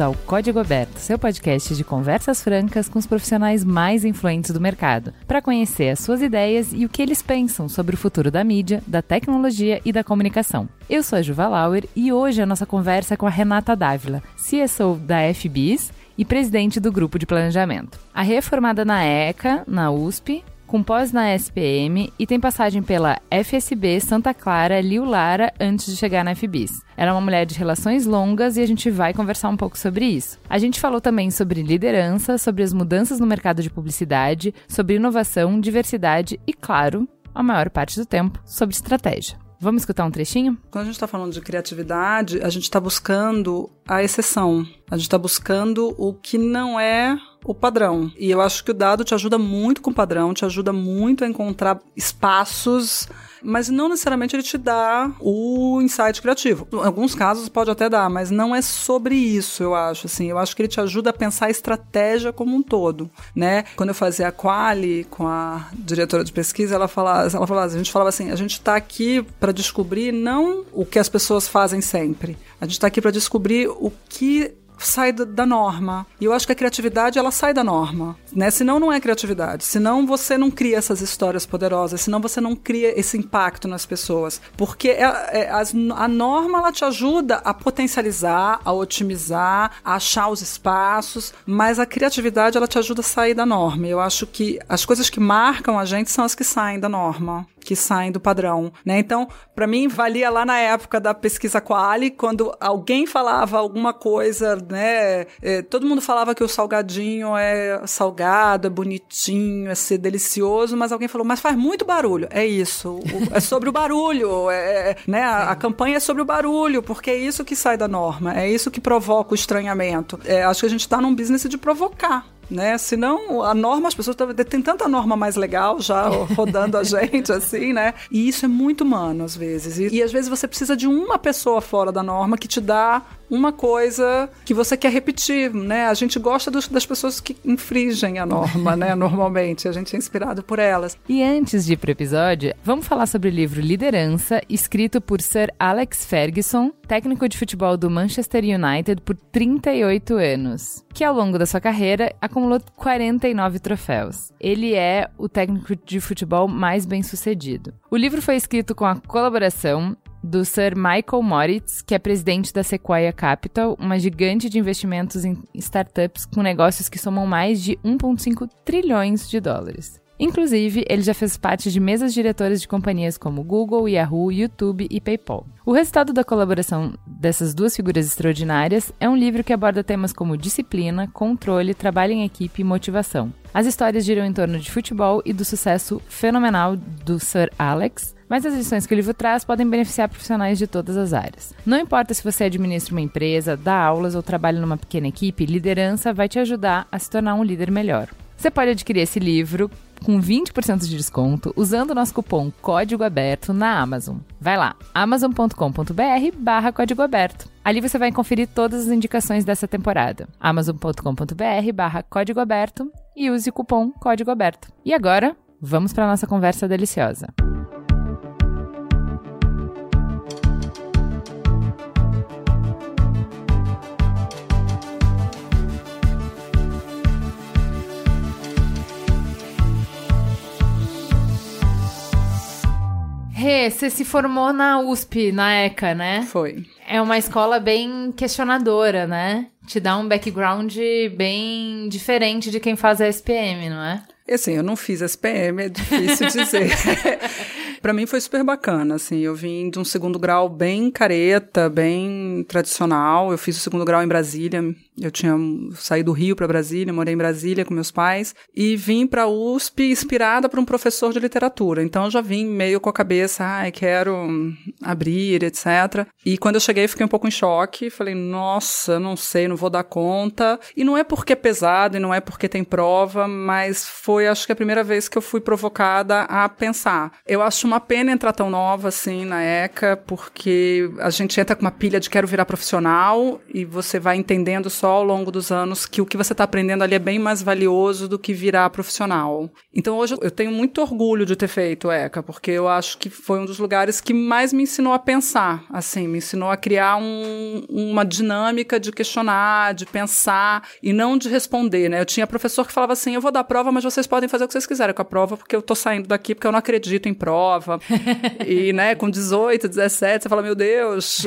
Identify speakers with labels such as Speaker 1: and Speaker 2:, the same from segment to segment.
Speaker 1: ao Código Aberto, seu podcast de conversas francas com os profissionais mais influentes do mercado, para conhecer as suas ideias e o que eles pensam sobre o futuro da mídia, da tecnologia e da comunicação. Eu sou a Juva Lauer e hoje a nossa conversa é com a Renata Dávila, CSO da FBIS e presidente do grupo de planejamento. A reformada na ECA, na USP, com pós na SPM e tem passagem pela FSB, Santa Clara, Liu Lara antes de chegar na FBIS. Ela é uma mulher de relações longas e a gente vai conversar um pouco sobre isso. A gente falou também sobre liderança, sobre as mudanças no mercado de publicidade, sobre inovação, diversidade e, claro, a maior parte do tempo, sobre estratégia. Vamos escutar um trechinho?
Speaker 2: Quando a gente está falando de criatividade, a gente está buscando a exceção. A gente está buscando o que não é o padrão. E eu acho que o dado te ajuda muito com o padrão, te ajuda muito a encontrar espaços mas não necessariamente ele te dá o insight criativo. Em alguns casos pode até dar, mas não é sobre isso, eu acho, assim. Eu acho que ele te ajuda a pensar a estratégia como um todo, né? Quando eu fazia a quali com a diretora de pesquisa, ela falava, ela falava, a gente falava assim, a gente está aqui para descobrir não o que as pessoas fazem sempre. A gente está aqui para descobrir o que sai da norma. E eu acho que a criatividade, ela sai da norma, né? Senão não é criatividade. Senão você não cria essas histórias poderosas, senão você não cria esse impacto nas pessoas. Porque é, é, as, a norma, ela te ajuda a potencializar, a otimizar, a achar os espaços, mas a criatividade, ela te ajuda a sair da norma. Eu acho que as coisas que marcam a gente são as que saem da norma que saem do padrão, né? Então, para mim valia lá na época da pesquisa Quali, quando alguém falava alguma coisa, né? É, todo mundo falava que o salgadinho é salgado, é bonitinho, é ser delicioso, mas alguém falou, mas faz muito barulho. É isso, o, é sobre o barulho, é, é né? A, a, campanha é sobre o barulho, porque é isso que sai da norma, é isso que provoca o estranhamento. É, acho que a gente está num business de provocar né? Senão, a norma, as pessoas tem tanta norma mais legal já rodando a gente, assim, né? E isso é muito humano, às vezes. E, e às vezes você precisa de uma pessoa fora da norma que te dá uma coisa que você quer repetir, né? A gente gosta dos, das pessoas que infringem a norma, né? Normalmente, a gente é inspirado por elas.
Speaker 1: E antes de ir pro episódio, vamos falar sobre o livro Liderança, escrito por Sir Alex Ferguson, técnico de futebol do Manchester United por 38 anos, que ao longo da sua carreira acumulou 49 troféus. Ele é o técnico de futebol mais bem sucedido. O livro foi escrito com a colaboração do Sir Michael Moritz, que é presidente da Sequoia Capital, uma gigante de investimentos em startups com negócios que somam mais de 1,5 trilhões de dólares. Inclusive, ele já fez parte de mesas diretoras de companhias como Google, Yahoo, YouTube e PayPal. O resultado da colaboração dessas duas figuras extraordinárias é um livro que aborda temas como disciplina, controle, trabalho em equipe e motivação. As histórias giram em torno de futebol e do sucesso fenomenal do Sir Alex, mas as lições que o livro traz podem beneficiar profissionais de todas as áreas. Não importa se você administra uma empresa, dá aulas ou trabalha numa pequena equipe, liderança vai te ajudar a se tornar um líder melhor. Você pode adquirir esse livro com 20% de desconto usando o nosso cupom Código Aberto na Amazon. Vai lá, amazon.com.br barra Código Aberto. Ali você vai conferir todas as indicações dessa temporada. amazon.com.br barra Código Aberto e use o cupom Código Aberto. E agora, vamos para a nossa conversa deliciosa. Rê, você se formou na USP, na ECA, né?
Speaker 2: Foi.
Speaker 1: É uma escola bem questionadora, né? Te dá um background bem diferente de quem faz a SPM, não é?
Speaker 2: Assim, eu não fiz SPM, é difícil dizer. para mim foi super bacana, assim, eu vim de um segundo grau bem careta, bem tradicional. Eu fiz o segundo grau em Brasília. Eu tinha saído do Rio para Brasília, morei em Brasília com meus pais e vim para USP inspirada por um professor de literatura. Então eu já vim meio com a cabeça, ai, quero abrir, etc. E quando eu cheguei, fiquei um pouco em choque, falei, nossa, não sei, não vou dar conta. E não é porque é pesado e não é porque tem prova, mas foi acho que a primeira vez que eu fui provocada a pensar. Eu acho uma pena entrar tão nova assim na ECA, porque a gente entra com uma pilha de quero virar profissional e você vai entendendo só ao longo dos anos que o que você está aprendendo ali é bem mais valioso do que virar profissional. Então hoje eu tenho muito orgulho de ter feito ECA, porque eu acho que foi um dos lugares que mais me ensinou a pensar, assim, me ensinou a criar um, uma dinâmica de questionar, de pensar e não de responder, né? Eu tinha professor que falava assim, eu vou dar prova, mas vocês podem fazer o que vocês quiserem com a prova, porque eu tô saindo daqui porque eu não acredito em prova. E, né, com 18, 17, você fala, meu Deus.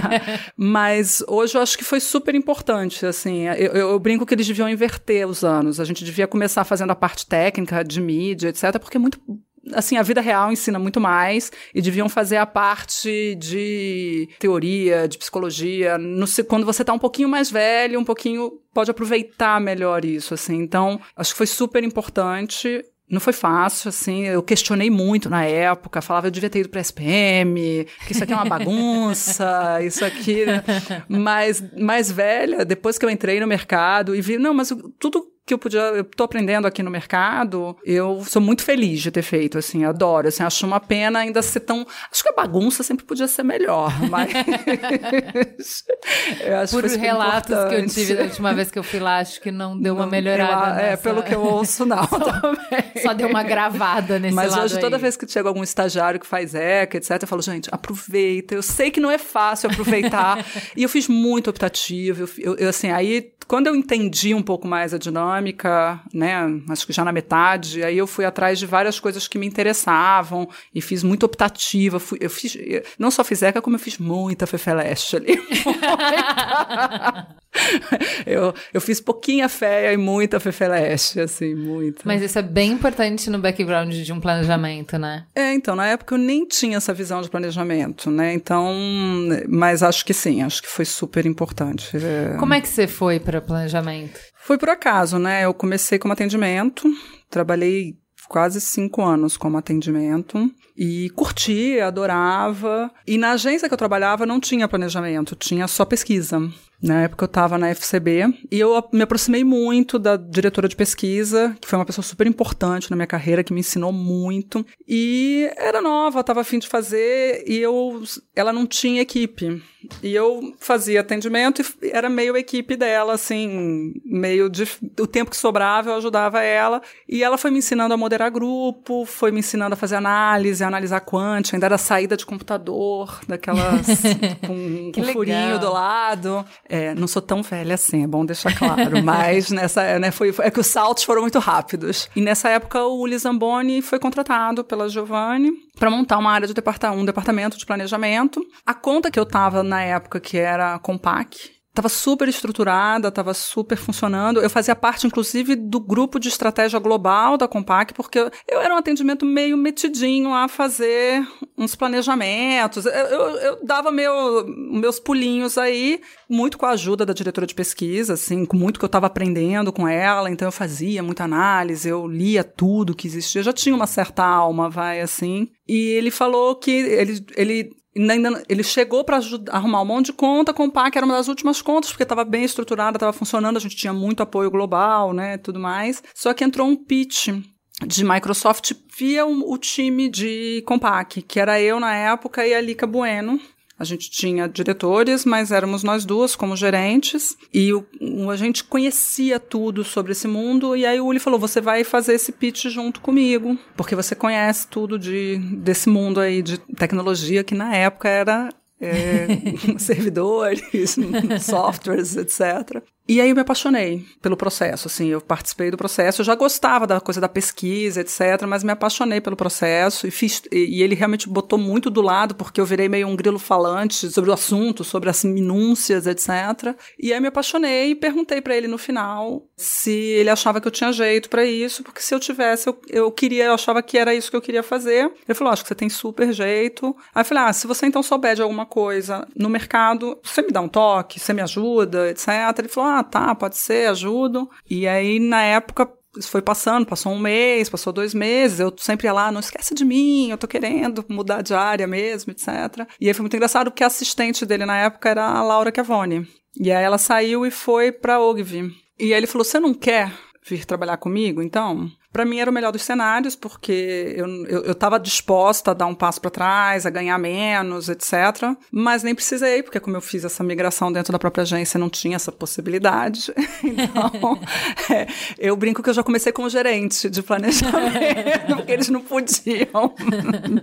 Speaker 2: mas hoje eu acho que foi super importante, assim, eu, eu, brinco que eles deviam inverter os anos, a gente devia começar fazendo a parte técnica, de mídia, etc, porque é muito assim, a vida real ensina muito mais e deviam fazer a parte de teoria, de psicologia, no, quando você está um pouquinho mais velho, um pouquinho pode aproveitar melhor isso, assim. Então, acho que foi super importante. Não foi fácil, assim, eu questionei muito na época, falava eu devia ter ido para SPM, que isso aqui é uma bagunça, isso aqui, né? mas mais velha, depois que eu entrei no mercado e vi, não, mas tudo que eu podia, eu tô aprendendo aqui no mercado, eu sou muito feliz de ter feito, assim, adoro, assim, acho uma pena ainda ser tão, acho que a bagunça sempre podia ser melhor, mas
Speaker 1: eu acho Por que relatos importante. que eu tive da última vez que eu fui lá, acho que não deu não, uma melhorada.
Speaker 2: Eu, é, pelo que eu ouço, não, só,
Speaker 1: também. Só deu uma gravada nesse
Speaker 2: Mas hoje,
Speaker 1: aí.
Speaker 2: toda vez que chega algum estagiário que faz ECA, etc, eu falo, gente, aproveita, eu sei que não é fácil aproveitar, e eu fiz muito optativo, eu, eu, assim, aí, quando eu entendi um pouco mais a dinâmica, dinâmica, né? Acho que já na metade. Aí eu fui atrás de várias coisas que me interessavam e fiz muito optativa. Fui, eu fiz, não só fiz ECA, como eu fiz muita Fefeleste ali. eu, eu fiz pouquinha fé e muita Fefeleste, assim, muita.
Speaker 1: Mas isso é bem importante no background de um planejamento, né?
Speaker 2: É, então, na época eu nem tinha essa visão de planejamento, né? Então, mas acho que sim, acho que foi super importante.
Speaker 1: É... Como é que você foi para planejamento?
Speaker 2: Foi por acaso, né? Eu comecei como atendimento, trabalhei quase cinco anos como atendimento e curti, adorava. E na agência que eu trabalhava não tinha planejamento, tinha só pesquisa. Na época eu estava na FCB e eu me aproximei muito da diretora de pesquisa, que foi uma pessoa super importante na minha carreira, que me ensinou muito. E era nova, estava afim de fazer e eu, ela não tinha equipe. E eu fazia atendimento e era meio equipe dela, assim, meio de. O tempo que sobrava eu ajudava ela. E ela foi me ensinando a moderar grupo, foi me ensinando a fazer análise, analisar quântica, ainda era saída de computador, daquelas. com um furinho do lado. É, não sou tão velha assim, é bom deixar claro. Mas nessa, né, foi, é que os saltos foram muito rápidos. E nessa época o Uli Zamboni foi contratado pela Giovanni para montar uma área de departamento, um departamento de planejamento. A conta que eu tava na época, que era Compaq, Estava super estruturada, estava super funcionando. Eu fazia parte, inclusive, do grupo de estratégia global da Compaq, porque eu era um atendimento meio metidinho a fazer uns planejamentos. Eu, eu, eu dava meu, meus pulinhos aí, muito com a ajuda da diretora de pesquisa, assim, com muito que eu estava aprendendo com ela. Então eu fazia muita análise, eu lia tudo que existia. Eu já tinha uma certa alma, vai assim. E ele falou que ele, ele Ainda, ele chegou para arrumar um monte de conta, com o PAC era uma das últimas contas, porque estava bem estruturada, estava funcionando, a gente tinha muito apoio global, né, tudo mais. Só que entrou um pitch de Microsoft via o, o time de Compaq, que era eu na época e a Lica Bueno, a gente tinha diretores, mas éramos nós duas como gerentes, e o, a gente conhecia tudo sobre esse mundo, e aí o Uli falou, você vai fazer esse pitch junto comigo, porque você conhece tudo de, desse mundo aí de tecnologia, que na época era é, servidores, softwares, etc. E aí eu me apaixonei pelo processo, assim, eu participei do processo, eu já gostava da coisa da pesquisa, etc, mas me apaixonei pelo processo e fiz e ele realmente botou muito do lado porque eu virei meio um grilo falante sobre o assunto, sobre as minúcias, etc. E aí me apaixonei e perguntei para ele no final se ele achava que eu tinha jeito para isso, porque se eu tivesse, eu, eu queria, eu achava que era isso que eu queria fazer. Ele falou: "Acho que você tem super jeito". Aí eu falei: "Ah, se você então souber de alguma coisa no mercado, você me dá um toque, você me ajuda, etc". Ele falou: "Ah, tá, pode ser, ajudo". E aí na época isso foi passando, passou um mês, passou dois meses, eu sempre ia lá, não esquece de mim, eu tô querendo mudar de área mesmo, etc. E aí foi muito engraçado porque a assistente dele na época era a Laura Cavone. E aí ela saiu e foi pra Ogvi. E aí ele falou: Você não quer vir trabalhar comigo, então? Para mim era o melhor dos cenários, porque eu, eu, eu tava disposta a dar um passo para trás, a ganhar menos, etc. Mas nem precisei, porque como eu fiz essa migração dentro da própria agência, não tinha essa possibilidade. Então, é, eu brinco que eu já comecei como gerente de planejamento, porque eles não podiam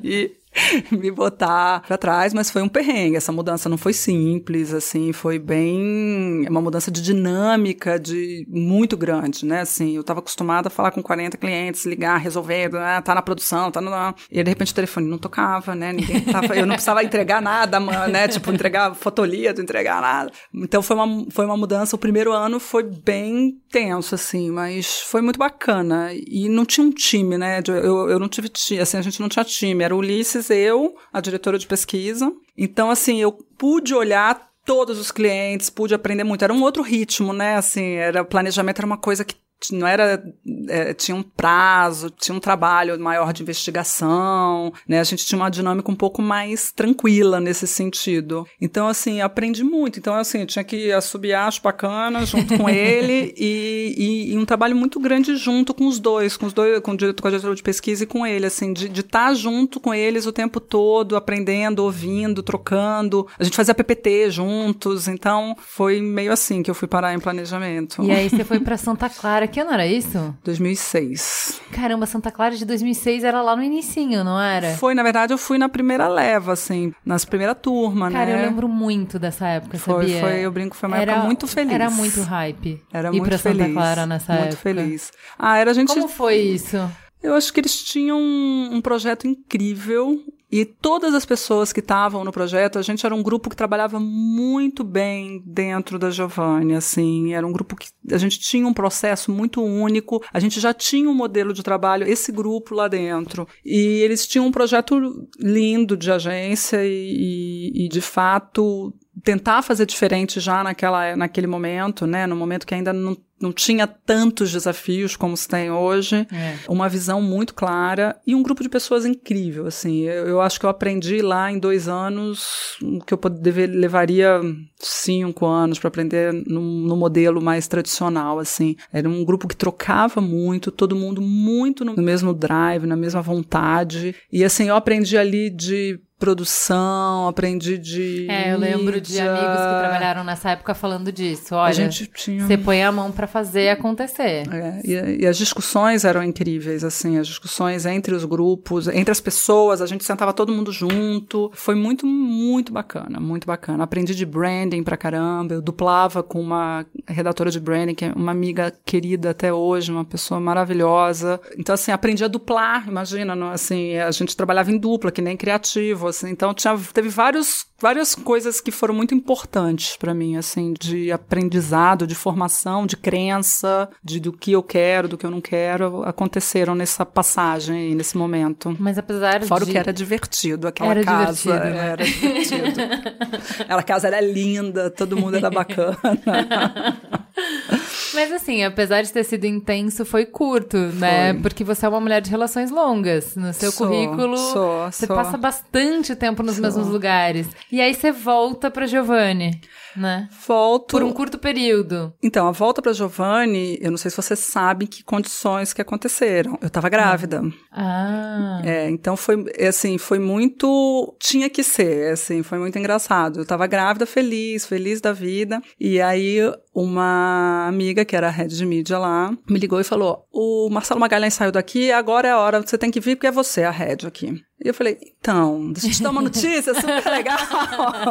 Speaker 2: me me botar para trás, mas foi um perrengue. Essa mudança não foi simples, assim, foi bem uma mudança de dinâmica de muito grande, né? Assim, eu estava acostumada a falar com 40 clientes, ligar, resolver, né? tá na produção, tá no e de repente o telefone não tocava, né? Ninguém tava, eu não precisava entregar nada, né? Tipo, entregar fotolito, entregar nada. Então foi uma foi uma mudança. O primeiro ano foi bem tenso, assim, mas foi muito bacana. E não tinha um time, né? Eu, eu não tive time, assim, a gente não tinha time. Era o Ulisses eu, a diretora de pesquisa. Então, assim, eu pude olhar todos os clientes, pude aprender muito. Era um outro ritmo, né? Assim, era planejamento era uma coisa que não era é, tinha um prazo, tinha um trabalho maior de investigação, né? A gente tinha uma dinâmica um pouco mais tranquila nesse sentido. Então assim aprendi muito. Então assim tinha que assobiar as pacanas junto com ele e, e, e, um trabalho muito grande junto com os dois, com os dois, com o diretor, com a diretora de pesquisa e com ele, assim de estar tá junto com eles o tempo todo, aprendendo, ouvindo, trocando. A gente fazia PPT juntos. Então foi meio assim que eu fui parar em planejamento.
Speaker 1: E aí você foi para Santa Clara que ano era isso?
Speaker 2: 2006.
Speaker 1: Caramba, Santa Clara de 2006 era lá no inicinho, não era?
Speaker 2: Foi, na verdade, eu fui na primeira leva, assim, nas primeira turma,
Speaker 1: Cara,
Speaker 2: né?
Speaker 1: Cara, eu lembro muito dessa época,
Speaker 2: foi,
Speaker 1: sabia?
Speaker 2: Foi, eu brinco, foi uma era, época muito feliz.
Speaker 1: Era muito hype.
Speaker 2: Era muito
Speaker 1: pra
Speaker 2: feliz.
Speaker 1: Santa Clara nessa
Speaker 2: muito
Speaker 1: época.
Speaker 2: Muito feliz. Ah, era a gente...
Speaker 1: Como foi isso?
Speaker 2: Eu acho que eles tinham um projeto incrível e todas as pessoas que estavam no projeto, a gente era um grupo que trabalhava muito bem dentro da Giovanni, assim, era um grupo que a gente tinha um processo muito único, a gente já tinha um modelo de trabalho, esse grupo lá dentro. E eles tinham um projeto lindo de agência e, e, de fato tentar fazer diferente já naquela, naquele momento, né? No momento que ainda não, não tinha tantos desafios como se tem hoje. É. Uma visão muito clara e um grupo de pessoas incrível, assim. Eu, eu acho que eu aprendi lá em dois anos que eu poderia, levaria cinco anos para aprender no, no, modelo mais tradicional, assim. Era um grupo que trocava muito, todo mundo muito no mesmo drive, na mesma vontade. E, assim, eu aprendi ali de produção, aprendi de.
Speaker 1: É, eu lembro de amigos que trabalharam nessa época falando disso. Olha, a gente tinha... você põe a mão para fazer acontecer.
Speaker 2: É, e, e, as discussões eram incríveis, assim, as discussões entre os grupos, entre as pessoas, a gente sentava todo mundo junto. Foi muito, muito bacana, muito bacana. Aprendi de branding pra caramba, eu duplava com uma redatora de branding, que é uma amiga querida até hoje, uma pessoa maravilhosa. Então, assim, aprendi a duplar, imagina, assim, a gente trabalhava em dupla, que nem criativo assim. Então tinha, teve vários, várias coisas que foram muito importantes para mim, assim, de aprendizado, de formação, de crença, de do que eu quero, do que eu não quero, aconteceram nessa passagem, nesse momento.
Speaker 1: Mas apesar
Speaker 2: Fora
Speaker 1: de...
Speaker 2: o que era divertido, aquela
Speaker 1: era
Speaker 2: casa.
Speaker 1: Divertido, né?
Speaker 2: Era divertido. aquela casa era linda, todo mundo era bacana.
Speaker 1: Mas assim, apesar de ter sido intenso, foi curto, né?
Speaker 2: Foi.
Speaker 1: Porque você é uma mulher de relações longas. No seu
Speaker 2: Sou,
Speaker 1: currículo,
Speaker 2: sou,
Speaker 1: você
Speaker 2: sou.
Speaker 1: passa bastante tempo nos mesmos lugares. E aí você volta pra Giovanni, né?
Speaker 2: Volto.
Speaker 1: Por um curto período.
Speaker 2: Então, a volta pra Giovanni, eu não sei se você sabe que condições que aconteceram. Eu tava grávida.
Speaker 1: Ah.
Speaker 2: É, então foi, assim, foi muito. Tinha que ser, assim, foi muito engraçado. Eu tava grávida, feliz, feliz da vida. E aí, uma amiga que era a head de mídia lá, me ligou e falou: O Marcelo Magalhães saiu daqui, agora é a hora, você tem que vir porque é você a head aqui. E eu falei, então, deixa eu te dar uma notícia super legal.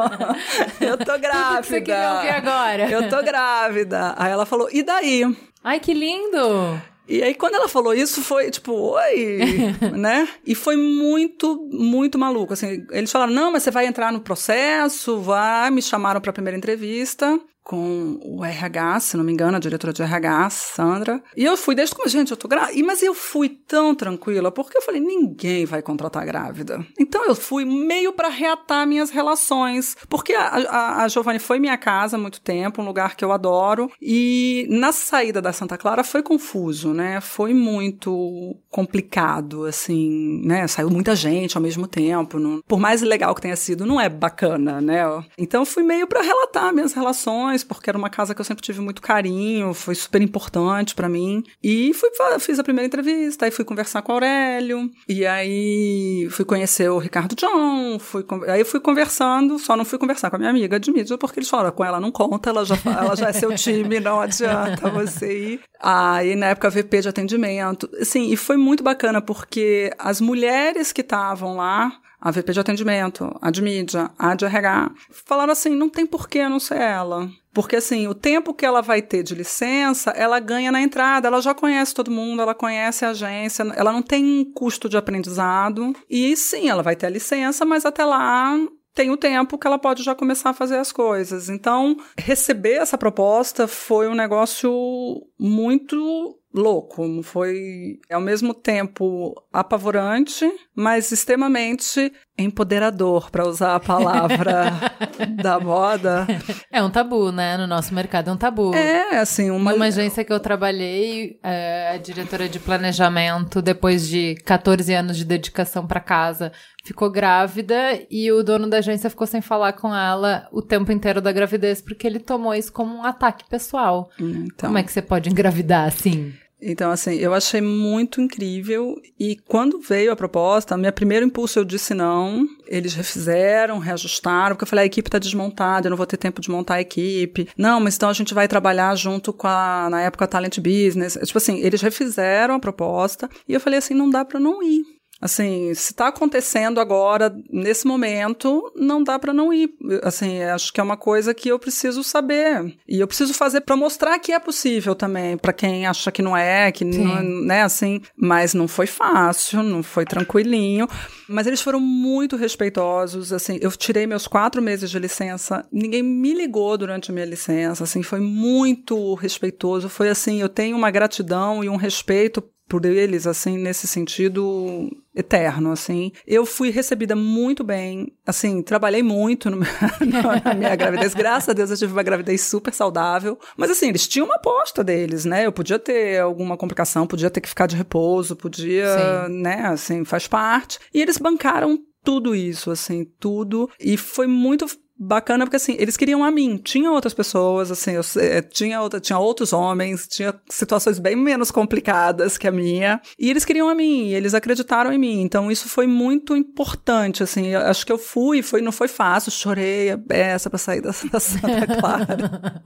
Speaker 2: eu tô grávida.
Speaker 1: Tudo que agora.
Speaker 2: Eu tô grávida. Aí ela falou, e daí?
Speaker 1: Ai, que lindo!
Speaker 2: E aí, quando ela falou isso, foi tipo, oi, né? E foi muito, muito maluco. Assim, eles falaram: não, mas você vai entrar no processo, vai. Me chamaram para a primeira entrevista com o RH, se não me engano, a diretora de RH, Sandra. E eu fui desde como, gente, eu tô grávida. Mas eu fui tão tranquila, porque eu falei, ninguém vai contratar grávida. Então eu fui meio para reatar minhas relações. Porque a, a, a Giovanni foi minha casa há muito tempo, um lugar que eu adoro. E na saída da Santa Clara foi confuso, né? Foi muito complicado, assim, né? Saiu muita gente ao mesmo tempo. Não... Por mais legal que tenha sido, não é bacana, né? Então eu fui meio para relatar minhas relações porque era uma casa que eu sempre tive muito carinho, foi super importante para mim. E fui, fiz a primeira entrevista, aí fui conversar com o Aurélio, e aí fui conhecer o Ricardo John, fui, aí fui conversando, só não fui conversar com a minha amiga de mídia, porque eles falaram, com ela não conta, ela já, ela já é seu time, não adianta você ir. Aí, na época, VP de atendimento. Sim, e foi muito bacana, porque as mulheres que estavam lá, a VP de atendimento, a de mídia, a de RH, falaram assim: não tem porquê não ser ela. Porque, assim, o tempo que ela vai ter de licença, ela ganha na entrada. Ela já conhece todo mundo, ela conhece a agência, ela não tem custo de aprendizado. E sim, ela vai ter a licença, mas até lá tem o tempo que ela pode já começar a fazer as coisas. Então, receber essa proposta foi um negócio muito louco, foi ao mesmo tempo apavorante, mas extremamente empoderador, para usar a palavra da moda.
Speaker 1: É um tabu, né? No nosso mercado é um tabu.
Speaker 2: É, assim, uma...
Speaker 1: Numa agência que eu trabalhei, é, a diretora de planejamento, depois de 14 anos de dedicação para casa, ficou grávida e o dono da agência ficou sem falar com ela o tempo inteiro da gravidez, porque ele tomou isso como um ataque pessoal. Então... Como é que você pode engravidar assim?
Speaker 2: Então, assim, eu achei muito incrível. E quando veio a proposta, meu primeiro impulso eu disse não. Eles refizeram, reajustaram, porque eu falei, a equipe está desmontada, eu não vou ter tempo de montar a equipe. Não, mas então a gente vai trabalhar junto com a, na época, a Talent Business. Tipo assim, eles refizeram a proposta. E eu falei assim, não dá para não ir. Assim, se está acontecendo agora, nesse momento, não dá para não ir. Assim, acho que é uma coisa que eu preciso saber. E eu preciso fazer para mostrar que é possível também, para quem acha que não é, que não, né, assim. Mas não foi fácil, não foi tranquilinho. Mas eles foram muito respeitosos, assim. Eu tirei meus quatro meses de licença, ninguém me ligou durante a minha licença, assim. Foi muito respeitoso. Foi assim, eu tenho uma gratidão e um respeito por eles, assim, nesse sentido eterno, assim. Eu fui recebida muito bem, assim, trabalhei muito no, na minha gravidez. Graças a Deus eu tive uma gravidez super saudável. Mas, assim, eles tinham uma aposta deles, né? Eu podia ter alguma complicação, podia ter que ficar de repouso, podia, Sim. né? Assim, faz parte. E eles bancaram tudo isso, assim, tudo. E foi muito bacana porque assim eles queriam a mim. Tinha outras pessoas assim eu, eh, tinha outra, tinha outros homens tinha situações bem menos complicadas que a minha e eles queriam a mim eles acreditaram em mim. Então isso foi muito importante assim eu, acho que eu fui foi não foi fácil chorei a beça para sair da, da Santa Clara.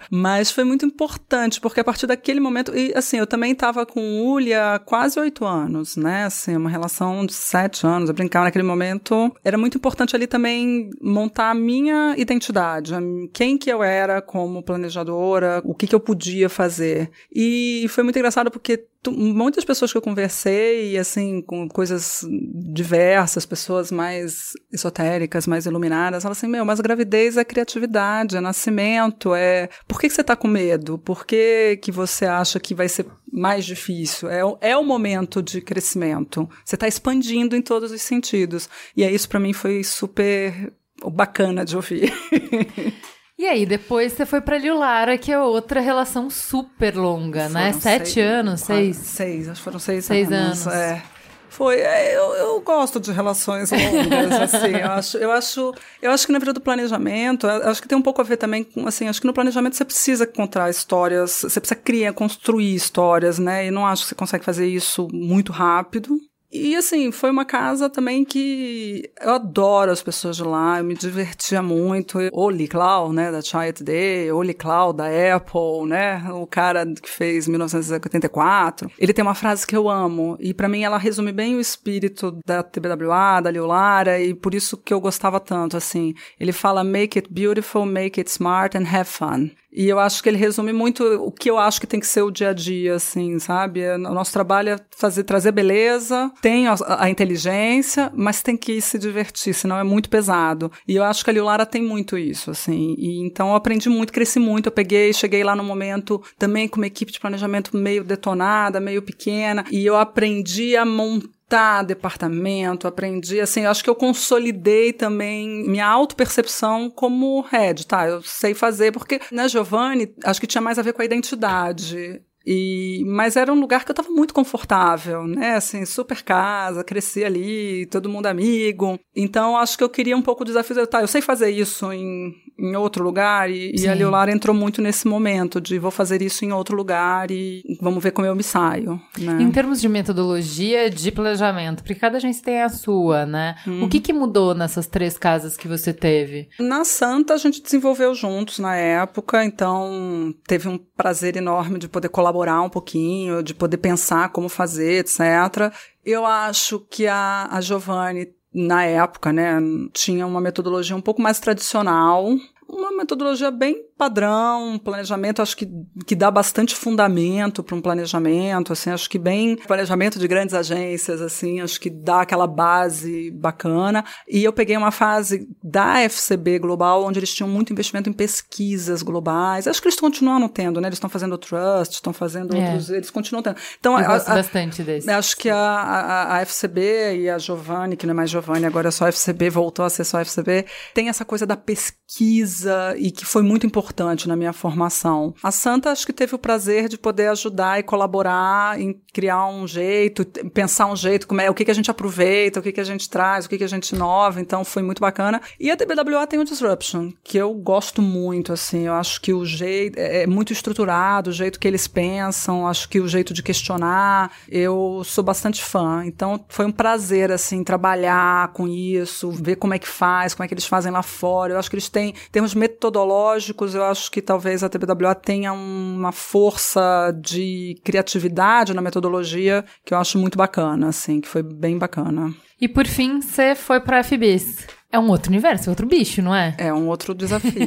Speaker 2: Mas foi muito importante porque a partir daquele momento e assim eu também estava com o Uli há quase oito anos né assim uma relação de sete anos eu brincava naquele momento era muito importante ali também montar montar a minha identidade, quem que eu era como planejadora, o que que eu podia fazer. E foi muito engraçado porque muitas pessoas que eu conversei, assim, com coisas diversas, pessoas mais esotéricas, mais iluminadas, falam assim, meu, mas gravidez é criatividade, é nascimento, é... Por que, que você está com medo? Por que, que você acha que vai ser mais difícil? É, é o momento de crescimento. Você está expandindo em todos os sentidos. E é isso para mim foi super bacana de ouvir.
Speaker 1: E aí, depois você foi pra Lilara, que é outra relação super longa, né? foram né? Sete seis, anos, seis?
Speaker 2: Seis, acho que foram seis, seis anos. anos. É. Foi, é, eu, eu gosto de relações longas, assim, eu acho, eu acho, eu acho que na vida do planejamento, acho que tem um pouco a ver também com, assim, acho que no planejamento você precisa contar histórias, você precisa criar, construir histórias, né, e não acho que você consegue fazer isso muito rápido, E assim, foi uma casa também que eu adoro as pessoas de lá, eu me divertia muito. Oli Cloud, né, da Chai Today, Oli Cloud da Apple, né, o cara que fez 1984. Ele tem uma frase que eu amo e para mim ela resume bem o espírito da TBWA, da Liu Lara e por isso que eu gostava tanto, assim. Ele fala make it beautiful, make it smart and have fun. E eu acho que ele resume muito o que eu acho que tem que ser o dia a dia, assim, sabe? O nosso trabalho é fazer, trazer beleza, tem a, a inteligência, mas tem que se divertir, senão é muito pesado. E eu acho que a Lilara tem muito isso, assim. E então eu aprendi muito, cresci muito. Eu peguei, cheguei lá no momento também com uma equipe de planejamento meio detonada, meio pequena, e eu aprendi a montar montar departamento, aprendi, assim, eu acho que eu consolidei também minha autopercepção como head, tá? Eu sei fazer, porque na né, Giovanni, acho que tinha mais a ver com a identidade. E, mas era um lugar que eu estava muito confortável, né? Assim, super casa, cresci ali, todo mundo amigo. Então, acho que eu queria um pouco o desafio de, tá, eu sei fazer isso em, em outro lugar, e, e a Leolara entrou muito nesse momento de vou fazer isso em outro lugar e vamos ver como eu me saio. Né?
Speaker 1: Em termos de metodologia de planejamento, porque cada agência tem a sua, né? Uhum. O que, que mudou nessas três casas que você teve?
Speaker 2: Na Santa, a gente desenvolveu juntos na época, então teve um prazer enorme de poder colaborar um pouquinho, de poder pensar como fazer, etc. Eu acho que a, a Giovanni na época, né, tinha uma metodologia um pouco mais tradicional, uma metodologia bem padrão, um planejamento, acho que, que dá bastante fundamento para um planejamento, assim, acho que bem planejamento de grandes agências, assim, acho que dá aquela base bacana. E eu peguei uma fase da FCB Global, onde eles tinham muito investimento em pesquisas globais. Acho que eles continuam tendo, né? Eles estão fazendo Trust, estão fazendo é. outros, eles continuam tendo.
Speaker 1: Então, eu a, gosto a, bastante desse.
Speaker 2: Acho que a, a, a FCB e a Giovanni, que não é mais Giovanni, agora é só FCB, voltou a ser só FCB, tem essa coisa da pesquisa e que foi muito importante importante na minha formação. A Santa acho que teve o prazer de poder ajudar e colaborar em criar um jeito, pensar um jeito, como é, o que, que a gente aproveita, o que, que a gente traz, o que, que a gente inova, então foi muito bacana. E a TBWA tem o Disruption, que eu gosto muito, assim, eu acho que o jeito é, é muito estruturado, o jeito que eles pensam, acho que o jeito de questionar, eu sou bastante fã. Então foi um prazer, assim, trabalhar com isso, ver como é que faz, como é que eles fazem lá fora. Eu acho que eles têm termos metodológicos eu acho que talvez a TBWA tenha uma força de criatividade na metodologia que eu acho muito bacana, assim, que foi bem bacana.
Speaker 1: E por fim, você foi para a FBIS. É um outro universo, é outro bicho, não é?
Speaker 2: É um outro desafio.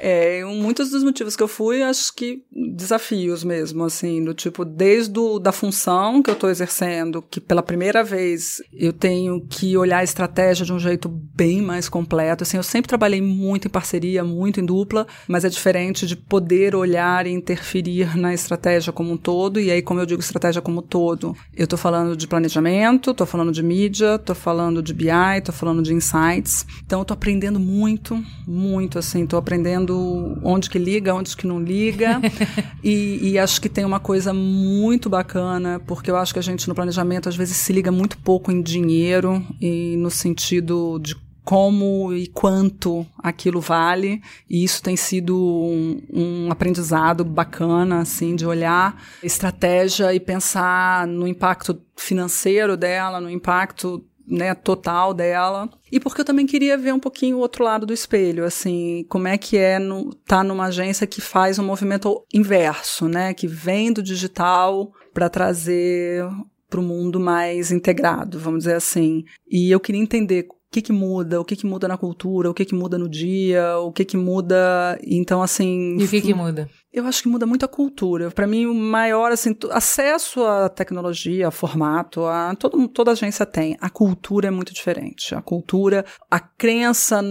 Speaker 2: é, muitos dos motivos que eu fui, acho que desafios mesmo, assim, do tipo, desde o, da função que eu estou exercendo, que pela primeira vez eu tenho que olhar a estratégia de um jeito bem mais completo, assim, eu sempre trabalhei muito em parceria, muito em dupla, mas é diferente de poder olhar e interferir na estratégia como um todo, e aí, como eu digo estratégia como um todo, eu estou falando de planejamento, estou falando de mídia, mídia, tô falando de BI, tô falando de insights. Então eu tô aprendendo muito, muito assim, tô aprendendo onde que liga, onde que não liga. e, e acho que tem uma coisa muito bacana, porque eu acho que a gente no planejamento às vezes se liga muito pouco em dinheiro e no sentido de como e quanto aquilo vale, e isso tem sido um, um, aprendizado bacana, assim, de olhar estratégia e pensar no impacto financeiro dela, no impacto né, total dela. E porque eu também queria ver um pouquinho o outro lado do espelho, assim, como é que é no, tá numa agência que faz um movimento inverso, né, que vem do digital para trazer para o mundo mais integrado, vamos dizer assim. E eu queria entender que que muda, o que que muda na cultura, o que que muda no dia, o que que muda, então assim...
Speaker 1: E o que que muda?
Speaker 2: Eu acho que muda muito a cultura. Para mim, o maior, assim, acesso à tecnologia, a formato, a, todo, toda agência tem. A cultura é muito diferente. A cultura, a crença,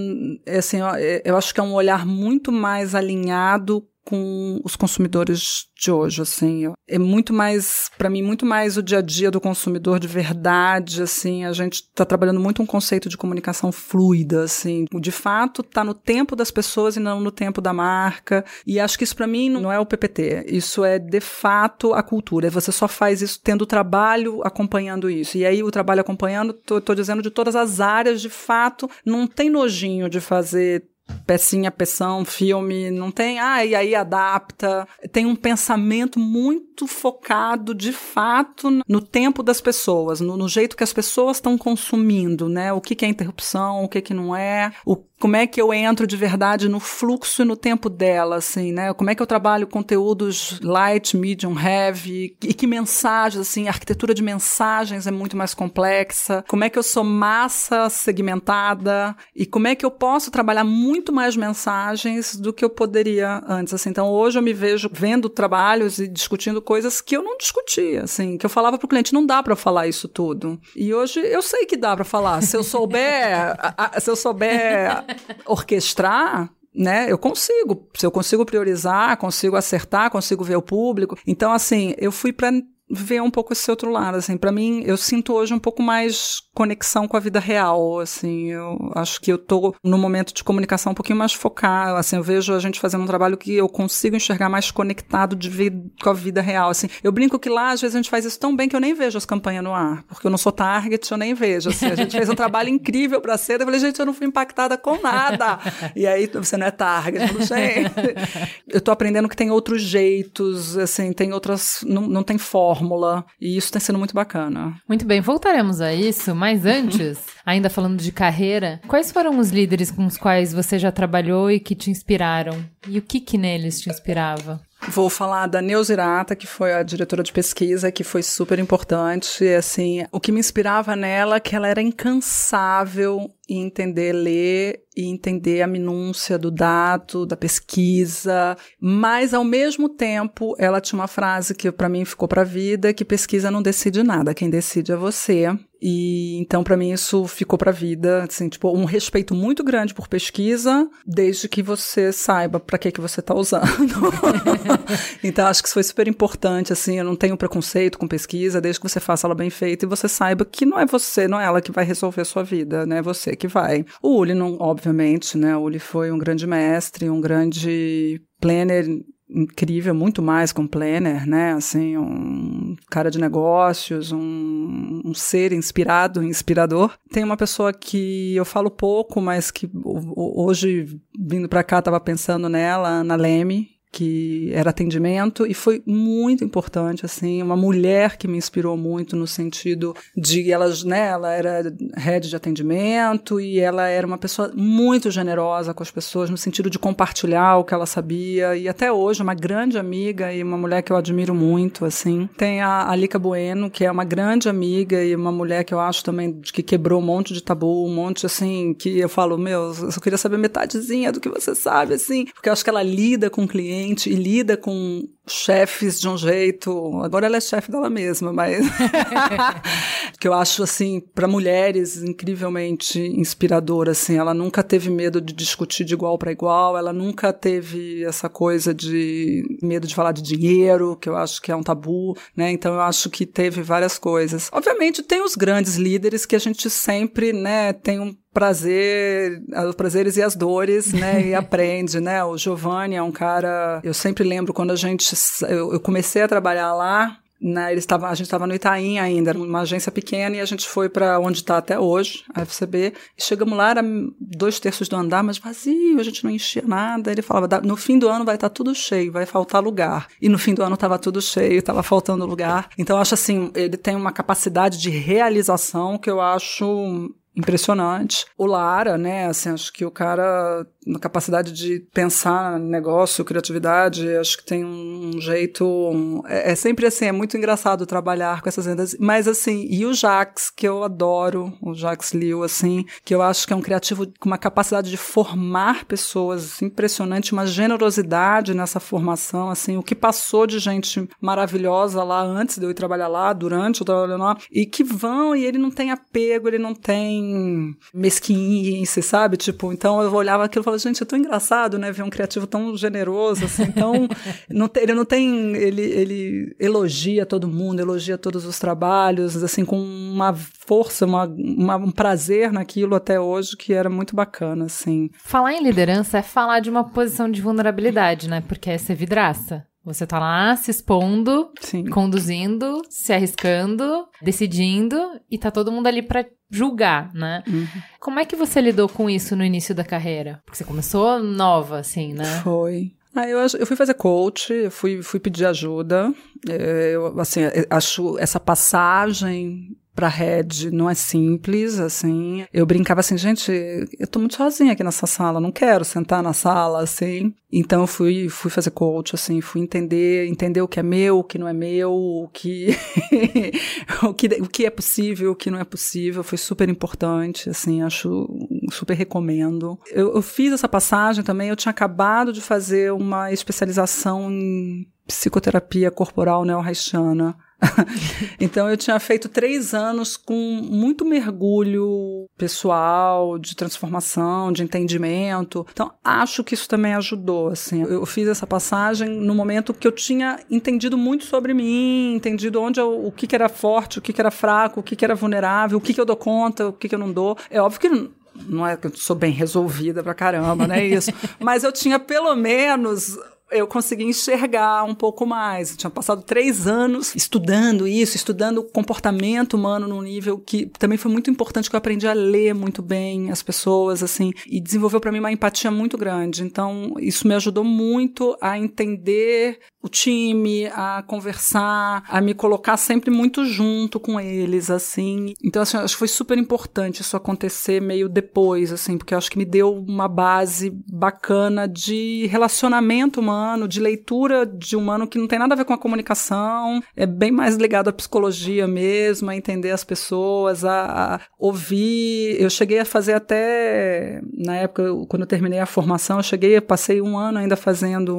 Speaker 2: assim, eu, eu acho que é um olhar muito mais alinhado com os consumidores de hoje, assim. É muito mais, para mim, muito mais o dia a dia do consumidor de verdade, assim. A gente está trabalhando muito um conceito de comunicação fluida, assim. De fato, tá no tempo das pessoas e não no tempo da marca. E acho que isso para mim não é o PPT. Isso é de fato a cultura. Você só faz isso tendo trabalho acompanhando isso. E aí o trabalho acompanhando, tô, tô dizendo de todas as áreas, de fato, não tem nojinho de fazer pecinha, peção, filme, não tem, ah, e aí adapta. Tem um pensamento muito focado, de fato, no tempo das pessoas, no, no jeito que as pessoas estão consumindo, né? O que, que é interrupção, o que, que não é, o como é que eu entro de verdade no fluxo e no tempo dela, assim, né? Como é que eu trabalho conteúdos light, medium, heavy, e que mensagens, assim, a arquitetura de mensagens é muito mais complexa. Como é que eu sou massa segmentada e como é que eu posso trabalhar muito mais mensagens do que eu poderia antes, assim. Então, hoje eu me vejo vendo trabalhos e discutindo coisas que eu não discutia, assim, que eu falava para o cliente, não dá para falar isso tudo. E hoje eu sei que dá para falar. Se eu souber, se eu souber orquestrar, né? Eu consigo. Se eu consigo priorizar, consigo acertar, consigo ver o público. Então, assim, eu fui para ver um pouco esse outro lado, assim, para mim, eu sinto hoje um pouco mais conexão com a vida real, assim, eu acho que eu tô no momento de comunicação um pouquinho mais focado, assim, eu vejo a gente fazendo um trabalho que eu consigo enxergar mais conectado de vida, com a vida real, assim, eu brinco que lá, às vezes, a gente faz isso tão bem que eu nem vejo as campanhas no ar, porque eu não sou target, eu nem vejo, assim, a gente fez um trabalho incrível pra ser, eu falei, gente, eu não fui impactada com nada, e aí, você não é target, eu falei, eu tô aprendendo que tem outros jeitos, assim, tem outras, não, não tem forma, fórmula, e isso tem sido muito bacana.
Speaker 1: Muito bem, voltaremos a isso, mas antes, ainda falando de carreira, quais foram os líderes com os quais você já trabalhou e que te inspiraram? E o que que neles te inspirava?
Speaker 2: Vou falar da Neuzirata, que foi a diretora de pesquisa, que foi super importante. E, assim, o que me inspirava nela é que ela era incansável em entender ler e entender a minúcia do dado, da pesquisa, mas ao mesmo tempo ela tinha uma frase que para mim ficou para vida, que pesquisa não decide nada, quem decide é você. E então para mim isso ficou para vida, assim, tipo, um respeito muito grande por pesquisa, desde que você saiba para que que você está usando. então acho que isso foi super importante, assim, eu não tenho preconceito com pesquisa, desde que você faça ela bem feita e você saiba que não é você, não é ela que vai resolver a sua vida, né? É você que vai. O Uli não, obviamente, né? O Uli foi um grande mestre, um grande planner incrível, muito mais que um planner, né? Assim, um cara de negócios, um, um, ser inspirado, inspirador. Tem uma pessoa que eu falo pouco, mas que hoje, vindo para cá, estava pensando nela, Ana Leme, que era atendimento e foi muito importante assim uma mulher que me inspirou muito no sentido de elas né ela era head de atendimento e ela era uma pessoa muito generosa com as pessoas no sentido de compartilhar o que ela sabia e até hoje uma grande amiga e uma mulher que eu admiro muito assim. Tem a Alica Bueno que é uma grande amiga e uma mulher que eu acho também que quebrou um monte de tabu um monte assim que eu falo meu eu só queria saber metadezinha do que você sabe assim porque eu acho que ela lida com clientes e lida com chefes de um jeito. Agora ela é chefe dela mesma, mas. que eu acho, assim, para mulheres incrivelmente inspiradora, assim. Ela nunca teve medo de discutir de igual para igual, ela nunca teve essa coisa de medo de falar de dinheiro, que eu acho que é um tabu, né? Então eu acho que teve várias coisas. Obviamente tem os grandes líderes que a gente sempre, né, tem um prazer, os prazeres e as dores, né? E aprende, né? O Giovanni é um cara. Eu sempre lembro quando a gente. Eu, eu comecei a trabalhar lá. Né, eles tavam, a gente estava no Itaim ainda, era uma agência pequena, e a gente foi para onde está até hoje, a FCB. E chegamos lá, era dois terços do andar, mas vazio, a gente não enchia nada. Ele falava: no fim do ano vai estar tá tudo cheio, vai faltar lugar. E no fim do ano estava tudo cheio, estava faltando lugar. Então, eu acho assim, ele tem uma capacidade de realização que eu acho impressionante. O Lara, né, assim, acho que o cara na capacidade de pensar negócio, criatividade, acho que tem um jeito. Um, é, é, sempre assim, é muito engraçado trabalhar com essas vendas. Mas assim, e o Jax, que eu adoro, o Jax Liu, assim, que eu acho que é um criativo com uma capacidade de formar pessoas impressionante, uma generosidade nessa formação, assim, o que passou de gente maravilhosa lá antes de eu ir trabalhar lá, durante eu trabalhando lá, e que vão e ele não tem apego, ele não tem mesquinhice, sabe? Tipo, então eu olhava aquilo e falo, gente, é tão engraçado, né? Ver um criativo tão generoso, assim, tão. não tem, ele não tem. Ele, ele elogia todo mundo, elogia todos os trabalhos, assim, com uma força, uma, uma, um prazer naquilo até hoje que era muito bacana, assim.
Speaker 1: Falar em liderança é falar de uma posição de vulnerabilidade, né? Porque é ser vidraça. Você tá lá se expondo,
Speaker 2: Sim.
Speaker 1: conduzindo, se arriscando, decidindo e tá todo mundo ali pra julgar, né?
Speaker 2: Uhum.
Speaker 1: Como é que você lidou com isso no início da carreira? Porque você começou nova, assim, né?
Speaker 2: Foi. Ah, eu, eu fui fazer coach, eu fui, fui pedir ajuda. É, eu, assim, eu acho essa passagem pra rede não é simples, assim. Eu brincava assim, gente, eu tô muito sozinha aqui nessa sala, não quero sentar na sala, assim. Então eu fui, fui fazer coach, assim, fui entender, entender o que é meu, o que não é meu, o que, o que, o que é possível, o que não é possível. Foi super importante, assim, acho super recomendo. Eu, eu fiz essa passagem também, eu tinha acabado de fazer uma especialização em psicoterapia corporal neo-haitiana. então eu tinha feito três anos com muito mergulho pessoal, de transformação, de entendimento. Então acho que isso também ajudou. Assim, eu fiz essa passagem no momento que eu tinha entendido muito sobre mim, entendido onde eu, o que, que era forte, o que, que era fraco, o que, que era vulnerável, o que, que eu dou conta, o que, que eu não dou. É óbvio que não é que eu sou bem resolvida pra caramba, não é isso. Mas eu tinha pelo menos eu consegui enxergar um pouco mais. Eu tinha passado três anos estudando isso, estudando o comportamento humano num nível que também foi muito importante, que eu aprendi a ler muito bem as pessoas, assim, e desenvolveu para mim uma empatia muito grande. Então, isso me ajudou muito a entender o time, a conversar, a me colocar sempre muito junto com eles, assim. Então, assim, acho que foi super importante isso acontecer meio depois, assim, porque acho que me deu uma base bacana de relacionamento humano, de leitura de humano que não tem nada a ver com a comunicação, é bem mais ligado à psicologia mesmo, a entender as pessoas, a, a ouvir. Eu cheguei a fazer até, na época, quando eu terminei a formação, eu cheguei, eu passei um ano ainda fazendo,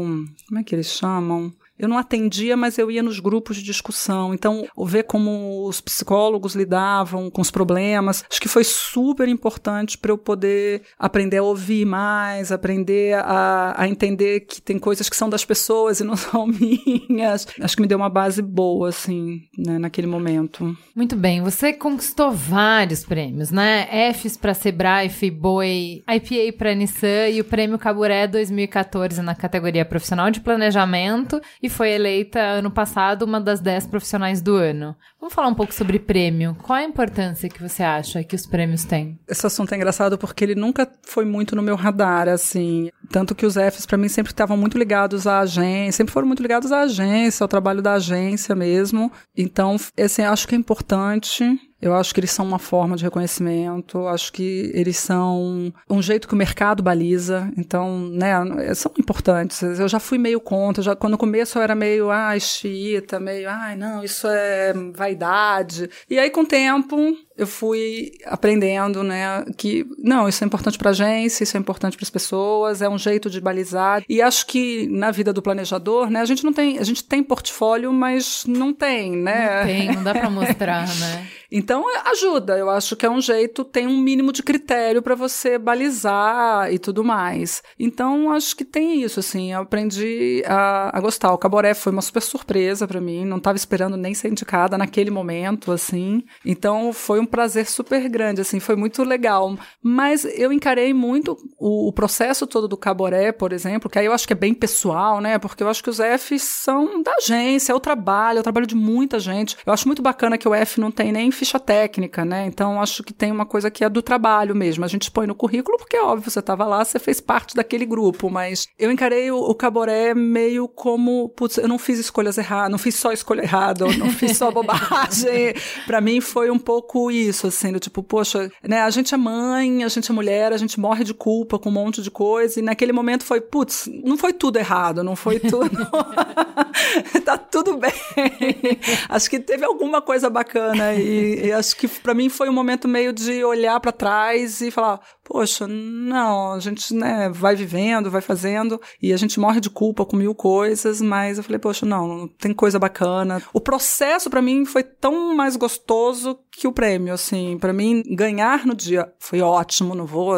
Speaker 2: como é que eles chamam? Eu não atendia, mas eu ia nos grupos de discussão. Então, ver como os psicólogos lidavam com os problemas, acho que foi super importante para eu poder aprender a ouvir mais, aprender a, a, entender que tem coisas que são das pessoas e não são minhas. Acho que me deu uma base boa, assim, né, naquele momento.
Speaker 1: Muito bem. Você conquistou vários prêmios, né? Fs para Sebrae, Boi, IPA para Nissan e o Prêmio Caburé 2014 na categoria Profissional de Planejamento e foi eleita ano passado uma das 10 profissionais do ano. Vamos falar um pouco sobre prêmio. Qual a importância que você acha que os prêmios têm?
Speaker 2: Esse assunto é engraçado porque ele nunca foi muito no meu radar, assim. Tanto que os Fs para mim sempre estavam muito ligados à agência, sempre foram muito ligados à agência, ao trabalho da agência mesmo. Então, assim, acho que é importante. Eu acho que eles são uma forma de reconhecimento, acho que eles são um jeito que o mercado baliza, então, né, são importantes. Eu já fui meio contra, já, quando no começo eu era meio, ah, xiita, meio, ai, não, isso é vaidade. E aí, com o tempo, eu fui aprendendo, né, que não, isso é importante para a agência, isso é importante para as pessoas, é um jeito de balizar. E acho que na vida do planejador, né, a gente não tem, a gente tem portfólio, mas não tem, né?
Speaker 1: Não tem, não dá para mostrar, né?
Speaker 2: Então ajuda, eu acho que é um jeito, tem um mínimo de critério para você balizar e tudo mais. Então acho que tem isso, assim, eu aprendi a, a gostar. O Caboré foi uma super surpresa para mim, não estava esperando nem ser indicada naquele momento, assim. Então foi um prazer super grande, assim, foi muito legal. Mas eu encarei muito o, o, processo todo do Caboré, por exemplo, que aí eu acho que é bem pessoal, né? Porque eu acho que os Fs são da agência, é o trabalho, é o trabalho de muita gente. Eu acho muito bacana que o F não tem nem ficha técnica, né? Então acho que tem uma coisa que é do trabalho mesmo. A gente põe no currículo porque é óbvio, você estava lá, você fez parte daquele grupo, mas eu encarei o, o Caboré meio como, putz, eu não fiz escolhas erradas, não fiz só escolha errada, não fiz só bobagem. Para mim foi um pouco isso, assim, do tipo, poxa, né, a gente é mãe, a gente é mulher, a gente morre de culpa com um monte de coisa, e naquele momento foi, putz, não foi tudo errado, não foi tudo. tá tudo bem. acho que teve alguma coisa bacana e, e acho que para mim foi um momento meio de olhar para trás e falar, poxa, não, a gente né, vai vivendo, vai fazendo, e a gente morre de culpa com mil coisas, mas eu falei, poxa, não, tem coisa bacana. O processo para mim foi tão mais gostoso que o prêmio, assim, para mim ganhar no dia foi ótimo, não vou,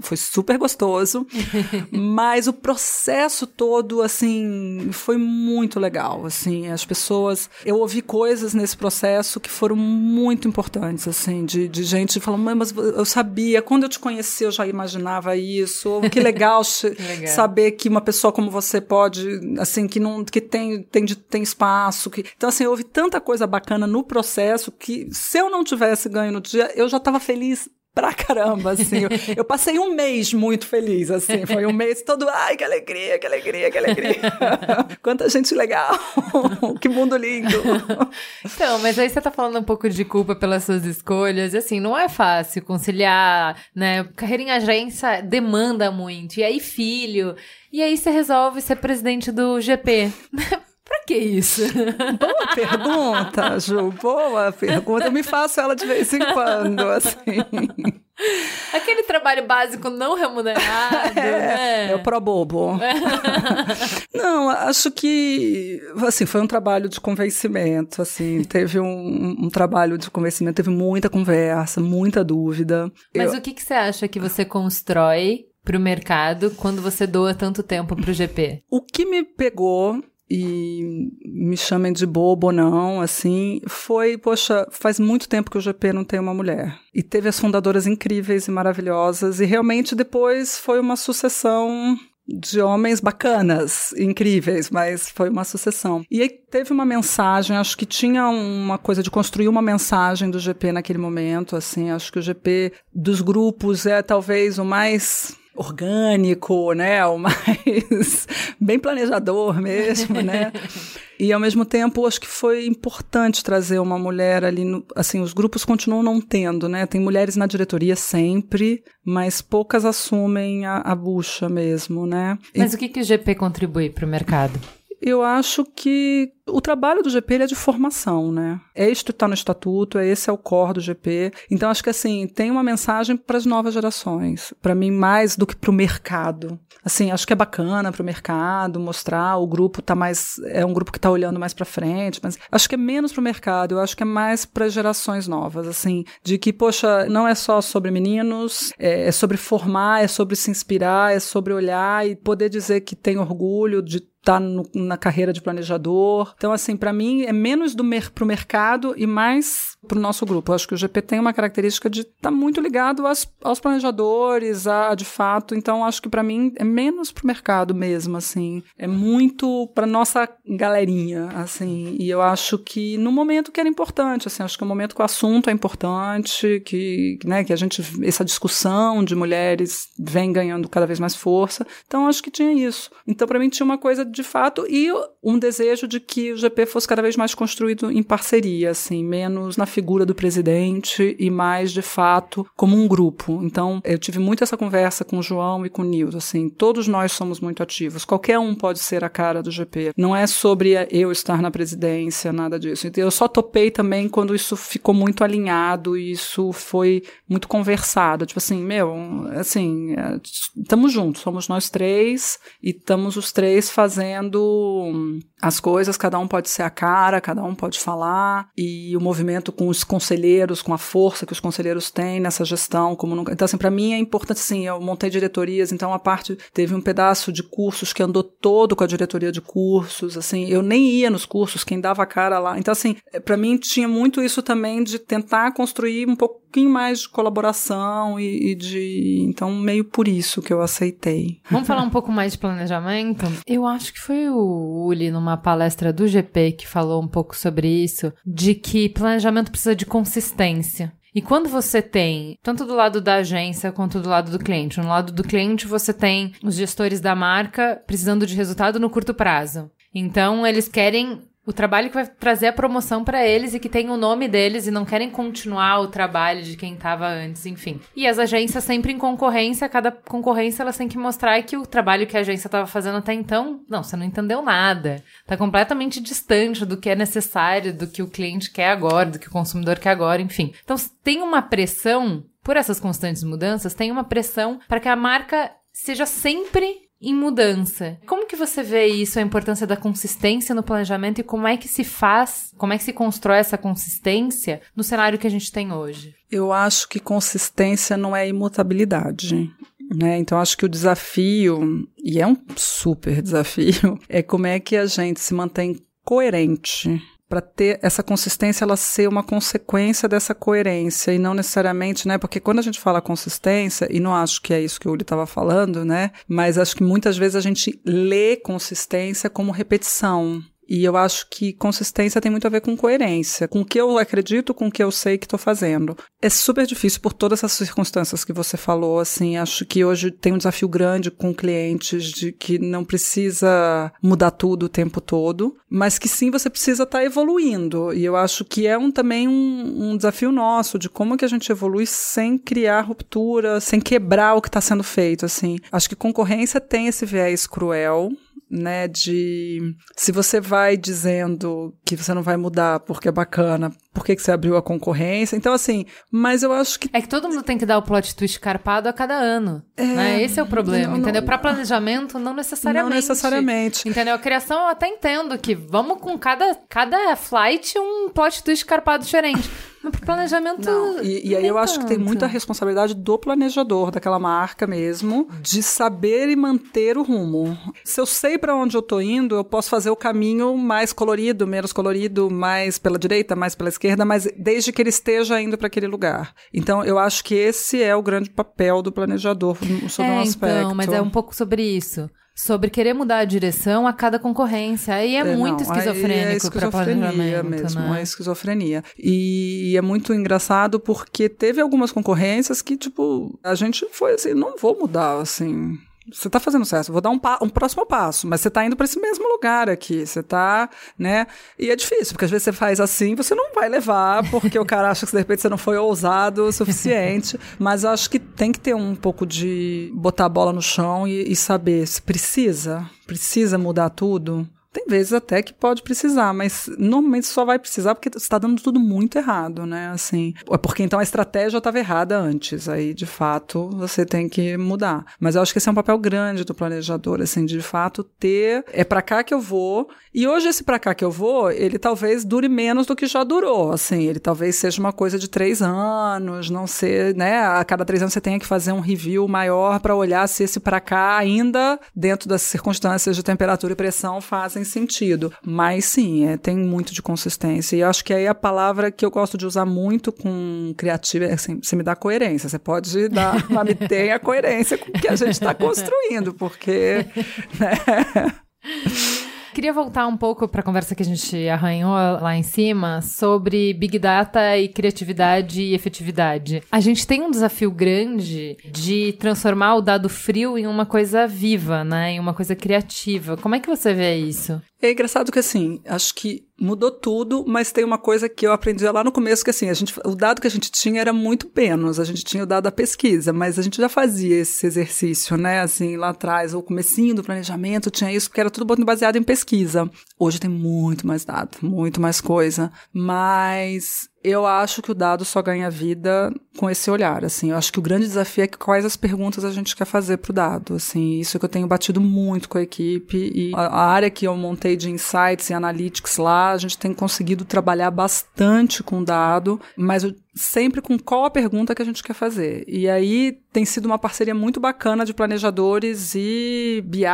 Speaker 2: foi super gostoso, mas o processo todo, assim, foi muito legal, assim, as pessoas, eu ouvi coisas nesse processo que foram muito importantes, assim, de, de gente falando, mas eu sabia, quando eu te conheci eu já imaginava isso, que legal, que legal. saber que uma pessoa como você pode, assim, que não, que tem, tem, tem espaço, que, então assim, houve tanta coisa bacana no processo que se eu não tivesse ganho no dia, eu já estava feliz pra caramba, assim. Eu, eu, passei um mês muito feliz, assim. Foi um mês todo, ai, que alegria, que alegria, que alegria. Quanta gente legal. que mundo lindo.
Speaker 1: Então, mas aí você tá falando um pouco de culpa pelas suas escolhas. Assim, não é fácil conciliar, né? Carreira em agência demanda muito. E aí, filho. E aí você resolve ser presidente do GP. Que isso?
Speaker 2: Boa pergunta, Ju. Boa pergunta. Eu me faço ela de vez em quando, assim.
Speaker 1: Aquele trabalho básico não remunerado, é,
Speaker 2: né? É o pro bobo. não, acho que, assim, foi um trabalho de convencimento, assim, teve um, um trabalho de convencimento, teve muita conversa, muita dúvida.
Speaker 1: Mas Eu... o que, que você acha que você constrói para o mercado quando você doa tanto tempo para o GP?
Speaker 2: O que me pegou e me chamem de bobo ou não, assim, foi, poxa, faz muito tempo que o GP não tem uma mulher. E teve as fundadoras incríveis e maravilhosas, e realmente depois foi uma sucessão de homens bacanas, incríveis, mas foi uma sucessão. E aí teve uma mensagem, acho que tinha uma coisa de construir uma mensagem do GP naquele momento, assim, acho que o GP dos grupos é talvez o mais orgânico, né? O mais bem planejador mesmo, né? E ao mesmo tempo, acho que foi importante trazer uma mulher ali. No, assim, os grupos continuam não tendo, né? Tem mulheres na diretoria sempre, mas poucas assumem a, a bucha mesmo, né?
Speaker 1: Mas e, o que, que o GP contribui para o mercado?
Speaker 2: Eu acho que o trabalho do GP é de formação, né? É isto está no estatuto, é esse é o core do GP. Então acho que assim tem uma mensagem para as novas gerações, para mim mais do que para o mercado. Assim, acho que é bacana para o mercado mostrar o grupo tá mais é um grupo que está olhando mais para frente, mas acho que é menos para o mercado. Eu acho que é mais para gerações novas, assim, de que poxa não é só sobre meninos, é, é sobre formar, é sobre se inspirar, é sobre olhar e poder dizer que tem orgulho de estar tá na carreira de planejador. Então, assim, para mim é menos do mer pro mercado e mais pro nosso grupo. Eu acho que o GP tem uma característica de estar tá muito ligado aos, aos planejadores, a, de fato. Então, acho que para mim é menos pro mercado mesmo, assim. É muito para nossa galerinha, assim. E eu acho que no momento que era importante, assim, acho que o momento que o assunto é importante, que, né, que a gente essa discussão de mulheres vem ganhando cada vez mais força. Então, acho que tinha isso. Então, para mim tinha uma coisa de fato e um desejo de que o GP fosse cada vez mais construído em parceria, assim, menos na figura do presidente e mais de fato como um grupo. Então, eu tive muito essa conversa com o João e com o Nildo, assim, todos nós somos muito ativos. Qualquer um pode ser a cara do GP. Não é sobre eu estar na presidência, nada disso. Então, eu só topei também quando isso ficou muito alinhado e isso foi muito conversado. Tipo assim, meu, assim, estamos é, juntos, somos nós três e estamos os três fazendo as coisas, cada um pode ser a cara, cada um pode falar, e o movimento com os conselheiros, com a força que os conselheiros têm nessa gestão, como nunca. Então, assim, para mim é importante, assim, eu montei diretorias, então a parte teve um pedaço de cursos que andou todo com a diretoria de cursos, assim, eu nem ia nos cursos, quem dava a cara lá. Então, assim, para mim tinha muito isso também de tentar construir um pouquinho mais de colaboração e, e de. Então, meio por isso que eu aceitei.
Speaker 1: Vamos falar um pouco mais de planejamento? Eu acho que foi o Uli numa palestra do GP que falou um pouco sobre isso, de que planejamento precisa de consistência. E quando você tem, tanto do lado da agência quanto do lado do cliente, no lado do cliente você tem os gestores da marca precisando de resultado no curto prazo. Então, eles querem o trabalho que vai trazer a promoção para eles e que tem o nome deles e não querem continuar o trabalho de quem estava antes, enfim. E as agências sempre em concorrência, cada concorrência elas têm que mostrar que o trabalho que a agência estava fazendo até então, não, você não entendeu nada. Tá completamente distante do que é necessário, do que o cliente quer agora, do que o consumidor quer agora, enfim. Então tem uma pressão por essas constantes mudanças, tem uma pressão para que a marca seja sempre em mudança. Como que você vê isso, a importância da consistência no planejamento e como é que se faz, como é que se constrói essa consistência no cenário que a gente tem hoje?
Speaker 2: Eu acho que consistência não é imutabilidade. né? Então acho que o desafio, e é um super desafio, é como é que a gente se mantém coerente para ter essa consistência ela ser uma consequência dessa coerência e não necessariamente, né? Porque quando a gente fala consistência, e não acho que é isso que o Uli estava falando, né? Mas acho que muitas vezes a gente lê consistência como repetição. E eu acho que consistência tem muito a ver com coerência, com o que eu acredito, com o que eu sei que estou fazendo. É super difícil por todas essas circunstâncias que você falou, assim, acho que hoje tem um desafio grande com clientes de que não precisa mudar tudo o tempo todo, mas que sim você precisa estar tá evoluindo. E eu acho que é um, também um, um desafio nosso de como que a gente evolui sem criar ruptura, sem quebrar o que está sendo feito, assim. Acho que concorrência tem esse viés cruel, né, de se você vai dizendo que você não vai mudar porque é bacana, por que, você abriu a concorrência? Então, assim, mas eu acho que.
Speaker 1: É que todo mundo tem que dar o plot twist carpado a cada ano. É, né? Esse é o problema, não, entendeu? Para planejamento, não necessariamente.
Speaker 2: Não necessariamente.
Speaker 1: Entendeu? A criação eu até entendo que vamos com cada, cada flight um plot twist carpado diferente. Mas pro planejamento.
Speaker 2: Não. E, e aí eu tanto. acho que tem muita responsabilidade do planejador daquela marca mesmo, de saber e manter o rumo. Se eu sei para onde eu tô indo, eu posso fazer o caminho mais colorido, menos colorido, mais pela direita, mais pela esquerda, mas desde que ele esteja indo para aquele lugar. Então eu acho que esse é o grande papel do planejador sobre
Speaker 1: é,
Speaker 2: um aspecto.
Speaker 1: Então, mas é um pouco sobre isso sobre querer mudar a direção a cada concorrência. Aí é, é muito não, esquizofrênico é planejamento,
Speaker 2: mesmo,
Speaker 1: né?
Speaker 2: é esquizofrenia. E é muito engraçado porque teve algumas concorrências que, tipo, a gente foi assim, não vou mudar, assim, você está fazendo certo, vou dar um, um, próximo passo, mas você está indo para esse mesmo lugar aqui, você está, né? E é difícil, porque às vezes você faz assim, você não vai levar, porque o cara acha que de repente você não foi ousado o suficiente, mas eu acho que tem que ter um pouco de botar a bola no chão e, e saber se precisa, precisa mudar tudo. Tem vezes até que pode precisar, mas normalmente só vai precisar porque está dando tudo muito errado, né? Assim, é porque então a estratégia estava errada antes. Aí, de fato, você tem que mudar. Mas eu acho que esse é um papel grande do planejador, assim, de fato ter é para cá que eu vou. E hoje esse para cá que eu vou, ele talvez dure menos do que já durou. Assim, ele talvez seja uma coisa de três anos, não ser, né? A cada três anos você tenha que fazer um review maior para olhar se esse para cá ainda dentro das circunstâncias de temperatura e pressão fazem sentido. Mas sim, é, tem muito de consistência. E acho que aí a palavra que eu gosto de usar muito com criativa é assim, você me dá coerência. Você pode dar, mas me tenha coerência com o que a gente está construindo, porque. Né?
Speaker 1: Queria voltar um pouco para a conversa que a gente arranhou lá em cima sobre Big Data e criatividade e efetividade. A gente tem um desafio grande de transformar o dado frio em uma coisa viva, né? Em uma coisa criativa. Como é que você vê isso?
Speaker 2: É engraçado que assim, acho que mudou tudo, mas tem uma coisa que eu aprendi lá no começo que assim, a gente, o dado que a gente tinha era muito menos, a gente tinha o dado da pesquisa, mas a gente já fazia esse exercício, né? Assim, lá atrás, o comecinho do planejamento tinha isso, porque era tudo baseado em pesquisa. Hoje tem muito mais dado, muito mais coisa, mas eu acho que o dado só ganha vida com esse olhar, assim. Eu acho que o grande desafio é que quais as perguntas a gente quer fazer pro dado, assim. Isso que eu tenho batido muito com a equipe e a, área que eu montei de insights e analytics lá, a gente tem conseguido trabalhar bastante com dado, mas sempre com qual a pergunta que a gente quer fazer. E aí tem sido uma parceria muito bacana de planejadores e BI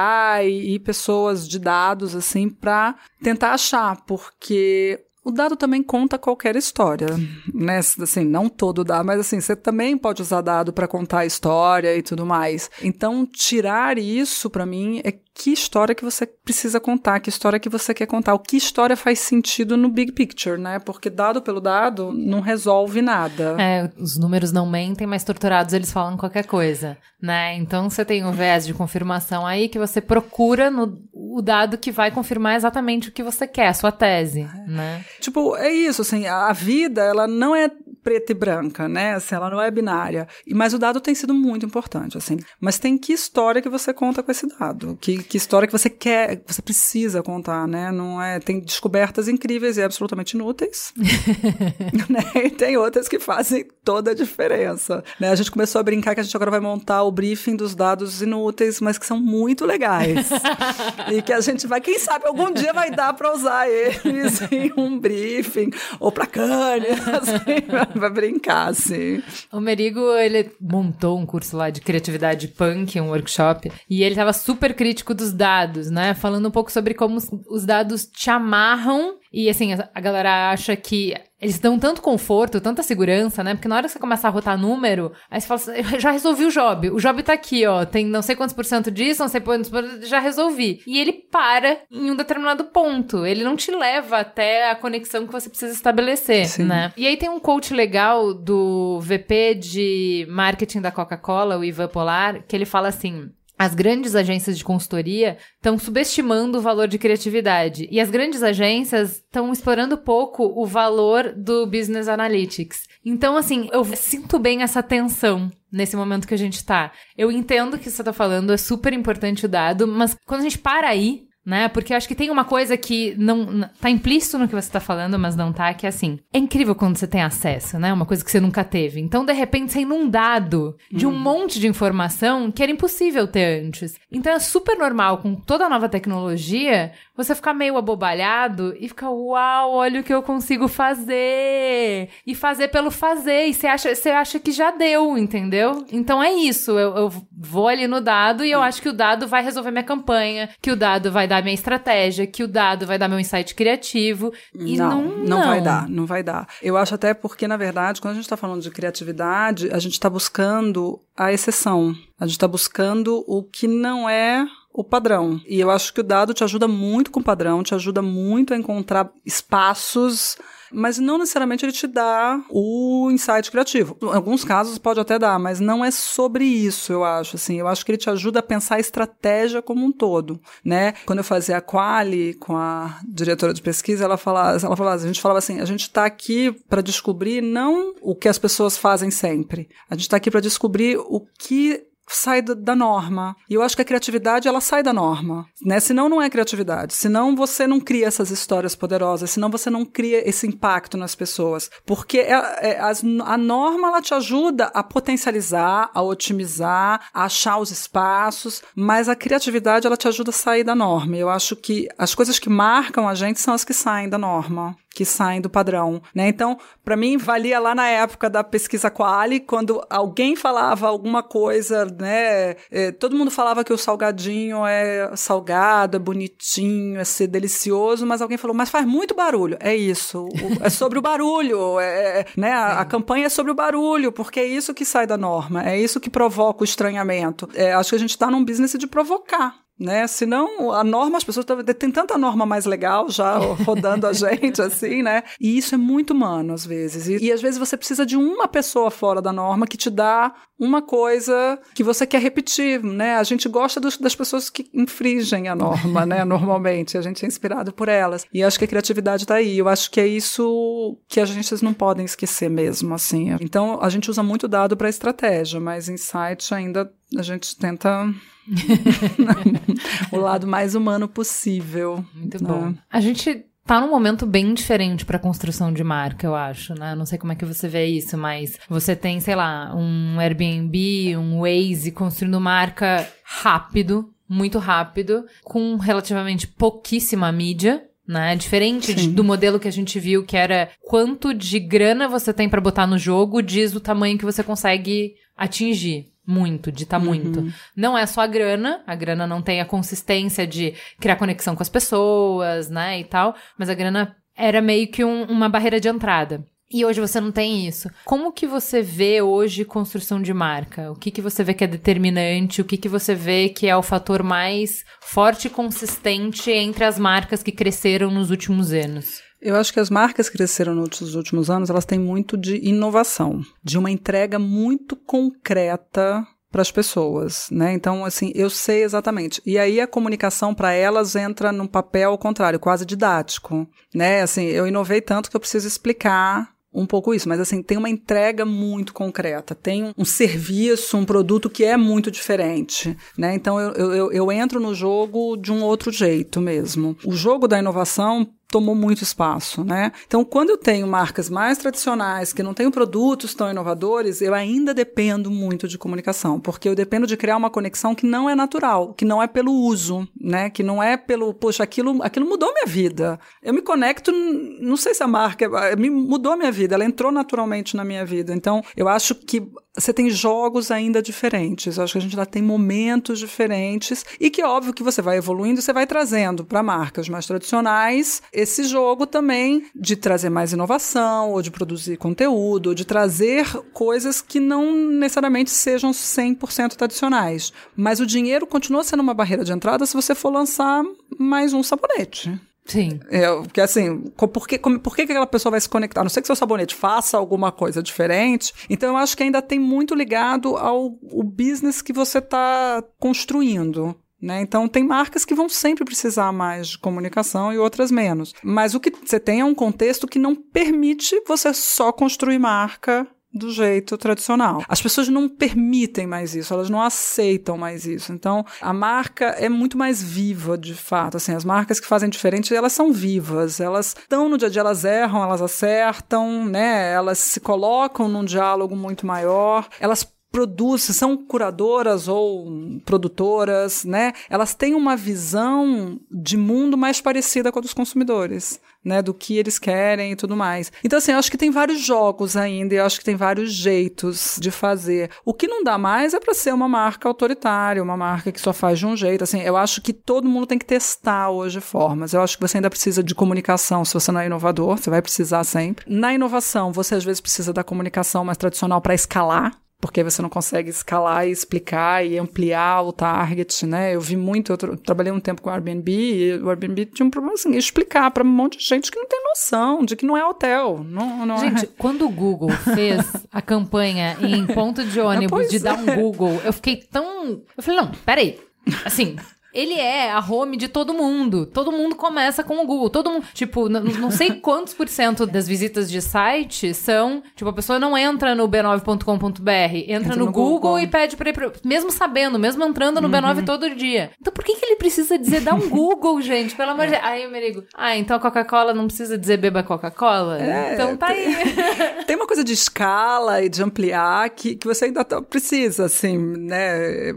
Speaker 2: e pessoas de dados assim para tentar achar, porque o dado também conta qualquer história, né? Assim, não todo dado, mas assim, você também pode usar dado para contar a história e tudo mais. Então, tirar isso para mim é que história que você precisa contar, que história que você quer contar, o que história faz sentido no big picture, né? Porque dado pelo dado não resolve nada.
Speaker 1: É, os números não mentem, mas torturados eles falam qualquer coisa, né? Então você tem um viés de confirmação aí que você procura no o dado que vai confirmar exatamente o que você quer, a sua tese, é. né?
Speaker 2: Tipo, é isso, assim, a vida, ela não é preta e branca, né? Assim, ela não é binária. Mas o dado tem sido muito importante, assim. Mas tem que história que você conta com esse dado? Que, que história que você quer, que você precisa contar, né? Não é, tem descobertas incríveis e absolutamente inúteis. né? E tem outras que fazem toda a diferença. Né? A gente começou a brincar que a gente agora vai montar o briefing dos dados inúteis, mas que são muito legais. e que a gente vai, quem sabe, algum dia vai dar para usar eles em um briefing ou para câmera, assim, pra brincar, sim.
Speaker 1: O Merigo, ele montou um curso lá de criatividade punk, um workshop, e ele tava super crítico dos dados, né? Falando um pouco sobre como os dados te amarram e assim, a galera acha que eles dão tanto conforto, tanta segurança, né? Porque na hora que você começar a rotar número, aí você fala assim, já resolvi o job. O job tá aqui, ó. Tem não sei quantos por cento disso, não sei quantos por cento, já resolvi. E ele para em um determinado ponto. Ele não te leva até a conexão que você precisa estabelecer, Sim. né? E aí tem um coach legal do VP de marketing da Coca-Cola, o Ivan Polar, que ele fala assim: as grandes agências de consultoria estão subestimando o valor de criatividade e as grandes agências estão explorando pouco o valor do business analytics. Então, assim, eu sinto bem essa tensão nesse momento que a gente tá. Eu entendo que você tá falando, é super importante o dado, mas quando a gente para aí, né? Porque eu acho que tem uma coisa que não tá implícito no que você tá falando, mas não tá, que é assim. É incrível quando você tem acesso, né? Uma coisa que você nunca teve. Então, de repente, você é inundado de um uhum. monte de informação que era impossível ter antes. Então, é super normal com toda a nova tecnologia você ficar meio abobalhado e ficar, uau, olha o que eu consigo fazer. E fazer pelo fazer. E você acha, você acha que já deu, entendeu? Então é isso. Eu, eu vou ali no dado e eu acho que o dado vai resolver minha campanha, que o dado vai dar minha estratégia, que o dado vai dar meu insight criativo. E não, não,
Speaker 2: não, não vai dar, não vai dar. Eu acho até porque, na verdade, quando a gente está falando de criatividade, a gente está buscando a exceção. A gente está buscando o que não é o padrão. E eu acho que o dado te ajuda muito com o padrão, te ajuda muito a encontrar espaços mas não necessariamente ele te dá o insight criativo. Em alguns casos pode até dar, mas não é sobre isso, eu acho, assim. Eu acho que ele te ajuda a pensar a estratégia como um todo, né? Quando eu fazia a quali com a diretora de pesquisa, ela falava, ela falava, a gente falava assim, a gente está aqui para descobrir não o que as pessoas fazem sempre. A gente está aqui para descobrir o que sai da norma. E eu acho que a criatividade, ela sai da norma, né? Senão não é criatividade. Senão você não cria essas histórias poderosas, senão você não cria esse impacto nas pessoas. Porque é, é, a norma, ela te ajuda a potencializar, a otimizar, a achar os espaços, mas a criatividade, ela te ajuda a sair da norma. Eu acho que as coisas que marcam a gente são as que saem da norma que saem do padrão, né? Então, para mim valia lá na época da pesquisa Quali, quando alguém falava alguma coisa, né? É, todo mundo falava que o salgadinho é salgado, é bonitinho, é ser delicioso, mas alguém falou, mas faz muito barulho. É isso, o, é sobre o barulho, é, é né? A, a, campanha é sobre o barulho, porque é isso que sai da norma, é isso que provoca o estranhamento. É, acho que a gente está num business de provocar, né? Senão, a norma, as pessoas têm tanta norma mais legal já rodando a gente, assim, né? E isso é muito humano, às vezes. E, e, às vezes você precisa de uma pessoa fora da norma que te dá uma coisa que você quer repetir, né? A gente gosta dos, das pessoas que infringem a norma, né? Normalmente, a gente é inspirado por elas. E acho que a criatividade está aí. Eu acho que é isso que as agências não podem esquecer mesmo, assim. Então, a gente usa muito dado para estratégia, mas insight ainda a gente tenta o lado mais humano possível.
Speaker 1: Muito né? bom. A gente tá num momento bem diferente para construção de marca, eu acho, né? Não sei como é que você vê isso, mas você tem, sei lá, um Airbnb, um Waze construindo marca rápido, muito rápido, com relativamente pouquíssima mídia, né? Diferente de, do modelo que a gente viu, que era quanto de grana você tem para botar no jogo, diz o tamanho que você consegue atingir. Muito, dita uhum. muito. Não é só a grana, a grana não tem a consistência de criar conexão com as pessoas, né, e tal, mas a grana era meio que um, uma barreira de entrada. E hoje você não tem isso. Como que você vê hoje construção de marca? O que que você vê que é determinante? O que que você vê que é o fator mais forte e consistente entre as marcas que cresceram nos últimos anos?
Speaker 2: Eu acho que as marcas que cresceram nos últimos anos, elas têm muito de inovação, de uma entrega muito concreta para as pessoas, né? Então, assim, eu sei exatamente. E aí a comunicação para elas entra num papel ao contrário, quase didático, né? Assim, eu inovei tanto que eu preciso explicar um pouco isso, mas assim, tem uma entrega muito concreta, tem um, serviço, um produto que é muito diferente, né? Então eu, eu, eu entro no jogo de um outro jeito mesmo. O jogo da inovação tomou muito espaço, né? Então, quando eu tenho marcas mais tradicionais, que não tenho produtos tão inovadores, eu ainda dependo muito de comunicação, porque eu dependo de criar uma conexão que não é natural, que não é pelo uso, né? Que não é pelo, poxa, aquilo, aquilo mudou minha vida. Eu me conecto, não sei se a marca me mudou minha vida, ela entrou naturalmente na minha vida. Então, eu acho que você tem jogos ainda diferentes. Eu acho que a gente ainda tem momentos diferentes e que óbvio que você vai evoluindo, você vai trazendo para marcas mais tradicionais esse jogo também de trazer mais inovação ou de produzir conteúdo, ou de trazer coisas que não necessariamente sejam 100% tradicionais. Mas o dinheiro continua sendo uma barreira de entrada se você for lançar mais um sabonete.
Speaker 1: Sim.
Speaker 2: É, porque assim, por, que, por que aquela pessoa vai se conectar? A não sei que seu sabonete faça alguma coisa diferente. Então eu acho que ainda tem muito ligado ao o business que você está construindo. Né? Então, tem marcas que vão sempre precisar mais de comunicação e outras menos. Mas o que você tem é um contexto que não permite você só construir marca do jeito tradicional. As pessoas não permitem mais isso, elas não aceitam mais isso. Então, a marca é muito mais viva, de fato. Assim, as marcas que fazem diferente, elas são vivas, elas estão no dia a dia, elas erram, elas acertam, né? Elas se colocam num diálogo muito maior, elas produzem, são curadoras ou produtoras, né? Elas têm uma visão de mundo mais parecida com a dos consumidores, né? Do que eles querem e tudo mais. Então, assim, eu acho que tem vários jogos ainda, e eu acho que tem vários jeitos de fazer. O que não dá mais é para ser uma marca autoritária, uma marca que só faz de um jeito. Assim, eu acho que todo mundo tem que testar hoje formas. Eu acho que você ainda precisa de comunicação. Se você não é inovador, você vai precisar sempre. Na inovação, você às vezes precisa da comunicação mais tradicional para escalar porque você não consegue escalar e explicar e ampliar o target, né? Eu vi muito, eu, tra trabalhei um tempo com o Airbnb e o Airbnb tinha um problema assim, explicar para um monte de gente que não tem noção de que não é hotel. Não, não
Speaker 1: é. gente,
Speaker 2: é.
Speaker 1: quando o Google fez a campanha em ponto de ônibus de dar um é. Google, eu fiquei tão. Eu falei, não, peraí. Assim, ele é a home de todo mundo. Todo mundo começa com o Google. Todo mundo, tipo, não sei quantos por cento das visitas de site são, tipo, a pessoa não entra no b9.com.br, entra, entra, no, no Google, Google, e pede pra ir pra, mesmo sabendo, mesmo entrando no uhum. B9 todo dia. Então por que que ele precisa dizer dar um Google, gente? Pelo amor de Deus. Aí eu me ligo, ah, então a Coca-Cola não precisa dizer beba Coca-Cola? É, então tá aí.
Speaker 2: Tem uma coisa de escala e de ampliar que, que você ainda tá, precisa, assim, né?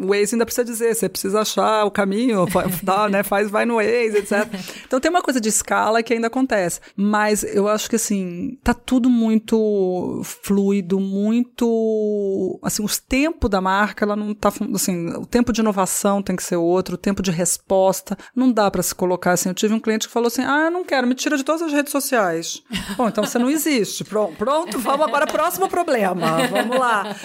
Speaker 2: O Waze ainda precisa dizer, você precisa achar o caminho, tá, né, faz, vai no Waze, etc. Então tem uma coisa de escala que ainda acontece. Mas eu acho que, assim, tá tudo muito fluido, muito... Assim, os tempos da marca, ela não tá... Assim, o tempo de inovação tem que ser outro, o tempo de resposta. Não dá para se colocar assim. Eu tive um cliente que falou assim, ah, eu não quero, me tira de todas as redes sociais. Bom, então você não existe. Pronto, pronto vamos agora, próximo problema. Vamos lá.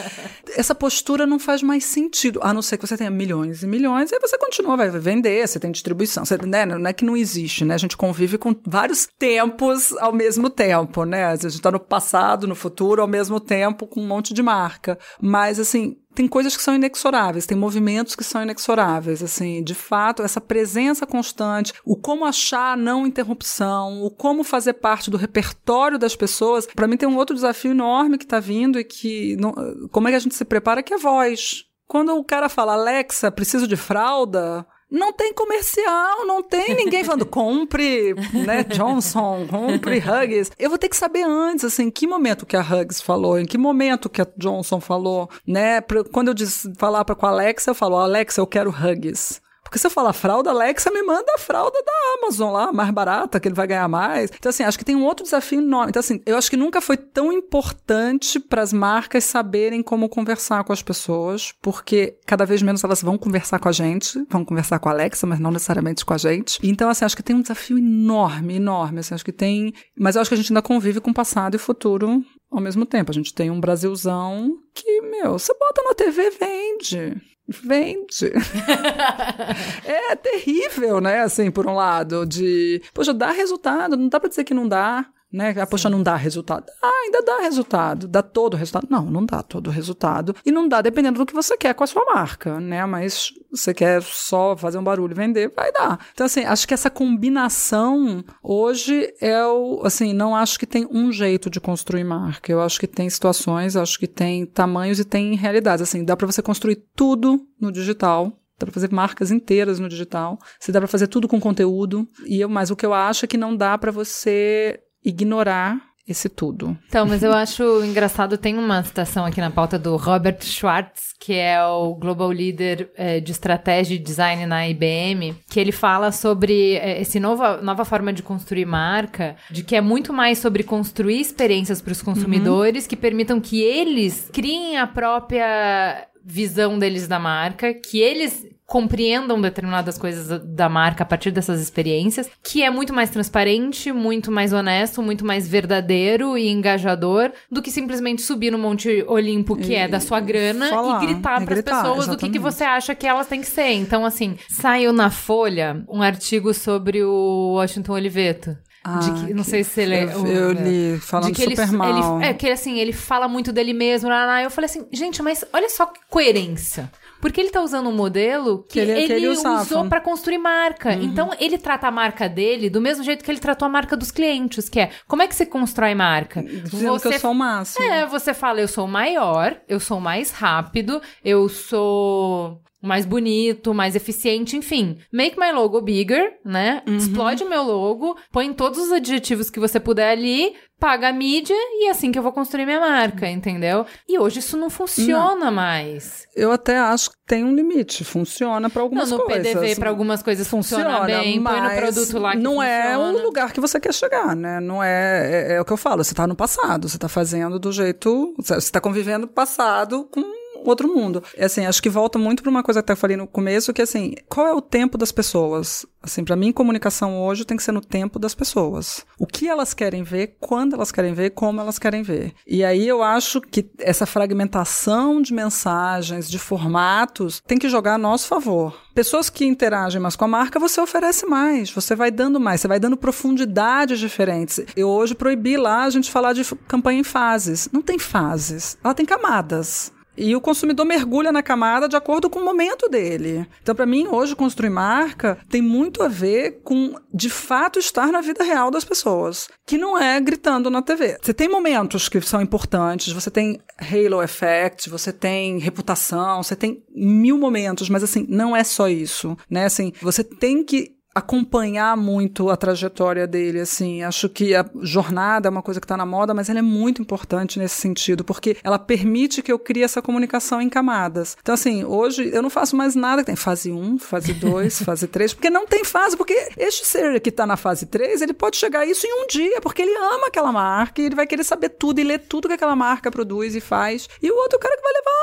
Speaker 2: Essa postura não faz mais sentido, a não ser que você tenha milhões e milhões, aí você continua, vai vender, você tem distribuição. Você, né, não é que não existe, né? A gente convive com vários tempos ao mesmo tempo, né? A gente está no passado, no futuro, ao mesmo tempo, com um monte de marca. Mas, assim, tem coisas que são inexoráveis, tem movimentos que são inexoráveis, assim, de fato, essa presença constante, o como achar não interrupção, o como fazer parte do repertório das pessoas, para mim tem um outro desafio enorme que está vindo e que, não, como é que a gente se prepara, que é voz. Quando o cara fala, Alexa, preciso de fralda, não tem comercial, não tem ninguém falando compre, né, Johnson, compre Hugs. Eu vou ter que saber antes, assim, em que momento que a Hugs falou, em que momento que a Johnson falou, né? Quando eu diz, falar para com a Alexa, eu falo, Alexa, eu quero Hugs. Porque se eu falar fralda, Alexa me manda a fralda da Amazon lá, mais barata, que ele vai ganhar mais. Então, assim, acho que tem um outro desafio enorme. Então, assim, eu acho que nunca foi tão importante para as marcas saberem como conversar com as pessoas, porque cada vez menos elas vão conversar com a gente, vão conversar com a Alexa, mas não necessariamente com a gente. Então, assim, acho que tem um desafio enorme, enorme. Assim, acho que tem. Mas eu acho que a gente ainda convive com o passado e futuro ao mesmo tempo. A gente tem um Brasilzão que, meu, você bota na TV, vende. Vende. é terrível, né? Assim, por um lado, de. Poxa, dá resultado, não dá pra dizer que não dá né? Ah, poxa, não dá resultado. Ah, ainda dá resultado. Dá todo o resultado? Não, não dá todo o resultado. E não dá dependendo do que você quer com a sua marca, né? Mas você quer só fazer um barulho e vender, vai dar. Então, assim, acho que essa combinação hoje é o. Assim, não acho que tem um jeito de construir marca. Eu acho que tem situações, acho que tem tamanhos e tem realidades. Assim, dá para você construir tudo no digital dá para fazer marcas inteiras no digital, se dá para fazer tudo com conteúdo. E eu, mas o que eu acho é que não dá para você ignorar esse tudo.
Speaker 1: Então, mas eu acho engraçado, tem uma citação aqui na pauta do Robert Schwartz, que é o Global Leader é, de Estratégia e Design na IBM, que ele fala sobre é, essa nova, nova forma de construir marca, de que é muito mais sobre construir experiências para os consumidores uhum. que permitam que eles criem a própria visão deles da marca, que eles compreendam determinadas coisas da marca a partir dessas experiências, que é muito mais transparente, muito mais honesto, muito mais verdadeiro e engajador do que simplesmente subir no Monte Olimpo, que e, é da sua grana, falar, e gritar para as pessoas exatamente. o que, que você acha que elas têm que ser. Então, assim, saiu na Folha um artigo sobre o Washington Oliveto. Ah, que, não sei se ele
Speaker 2: é. Eu, eu li falando que super ele,
Speaker 1: mal. Ele, é que assim, ele fala muito dele mesmo. Eu falei assim, gente, mas olha só que coerência. Porque ele tá usando um modelo que, que ele, ele, que ele usou para construir marca. Uhum. Então, ele trata a marca dele do mesmo jeito que ele tratou a marca dos clientes, que é como é que você constrói marca?
Speaker 2: Dizendo você, que eu sou o máximo.
Speaker 1: É, você fala, eu sou maior, eu sou mais rápido, eu sou mais bonito, mais eficiente, enfim. Make my logo bigger, né? Uhum. Explode o meu logo, põe todos os adjetivos que você puder ali, paga a mídia e é assim que eu vou construir minha marca, entendeu? E hoje isso não funciona não. mais.
Speaker 2: Eu até acho que tem um limite, funciona para algumas
Speaker 1: não, no
Speaker 2: coisas.
Speaker 1: No PDV para algumas coisas funciona, funciona bem, põe no produto lá que
Speaker 2: não
Speaker 1: funciona.
Speaker 2: é o lugar que você quer chegar, né? Não é, é, é o que eu falo, você tá no passado, você tá fazendo do jeito, você está convivendo passado com outro mundo. É assim, acho que volta muito para uma coisa que eu falei no começo, que assim, qual é o tempo das pessoas? Assim, para mim, comunicação hoje tem que ser no tempo das pessoas. O que elas querem ver, quando elas querem ver, como elas querem ver. E aí eu acho que essa fragmentação de mensagens, de formatos, tem que jogar a nosso favor. Pessoas que interagem mais com a marca, você oferece mais, você vai dando mais, você vai dando profundidades diferentes. Eu hoje proibi lá a gente falar de campanha em fases. Não tem fases, ela tem camadas. E o consumidor mergulha na camada de acordo com o momento dele. Então, para mim, hoje, construir marca tem muito a ver com, de fato, estar na vida real das pessoas, que não é gritando na TV. Você tem momentos que são importantes, você tem halo effect, você tem reputação, você tem mil momentos, mas, assim, não é só isso, né? Assim, você tem que acompanhar muito a trajetória dele, assim. Acho que a jornada é uma coisa que está na moda, mas ela é muito importante nesse sentido, porque ela permite que eu crie essa comunicação em camadas. Então, assim, hoje eu não faço mais nada que tem fase 1, fase 2, fase 3, porque não tem fase, porque este ser que está na fase 3, ele pode chegar a isso em um dia, porque ele ama aquela marca e ele vai querer saber tudo e ler tudo que aquela marca produz e faz. E o outro cara que vai levar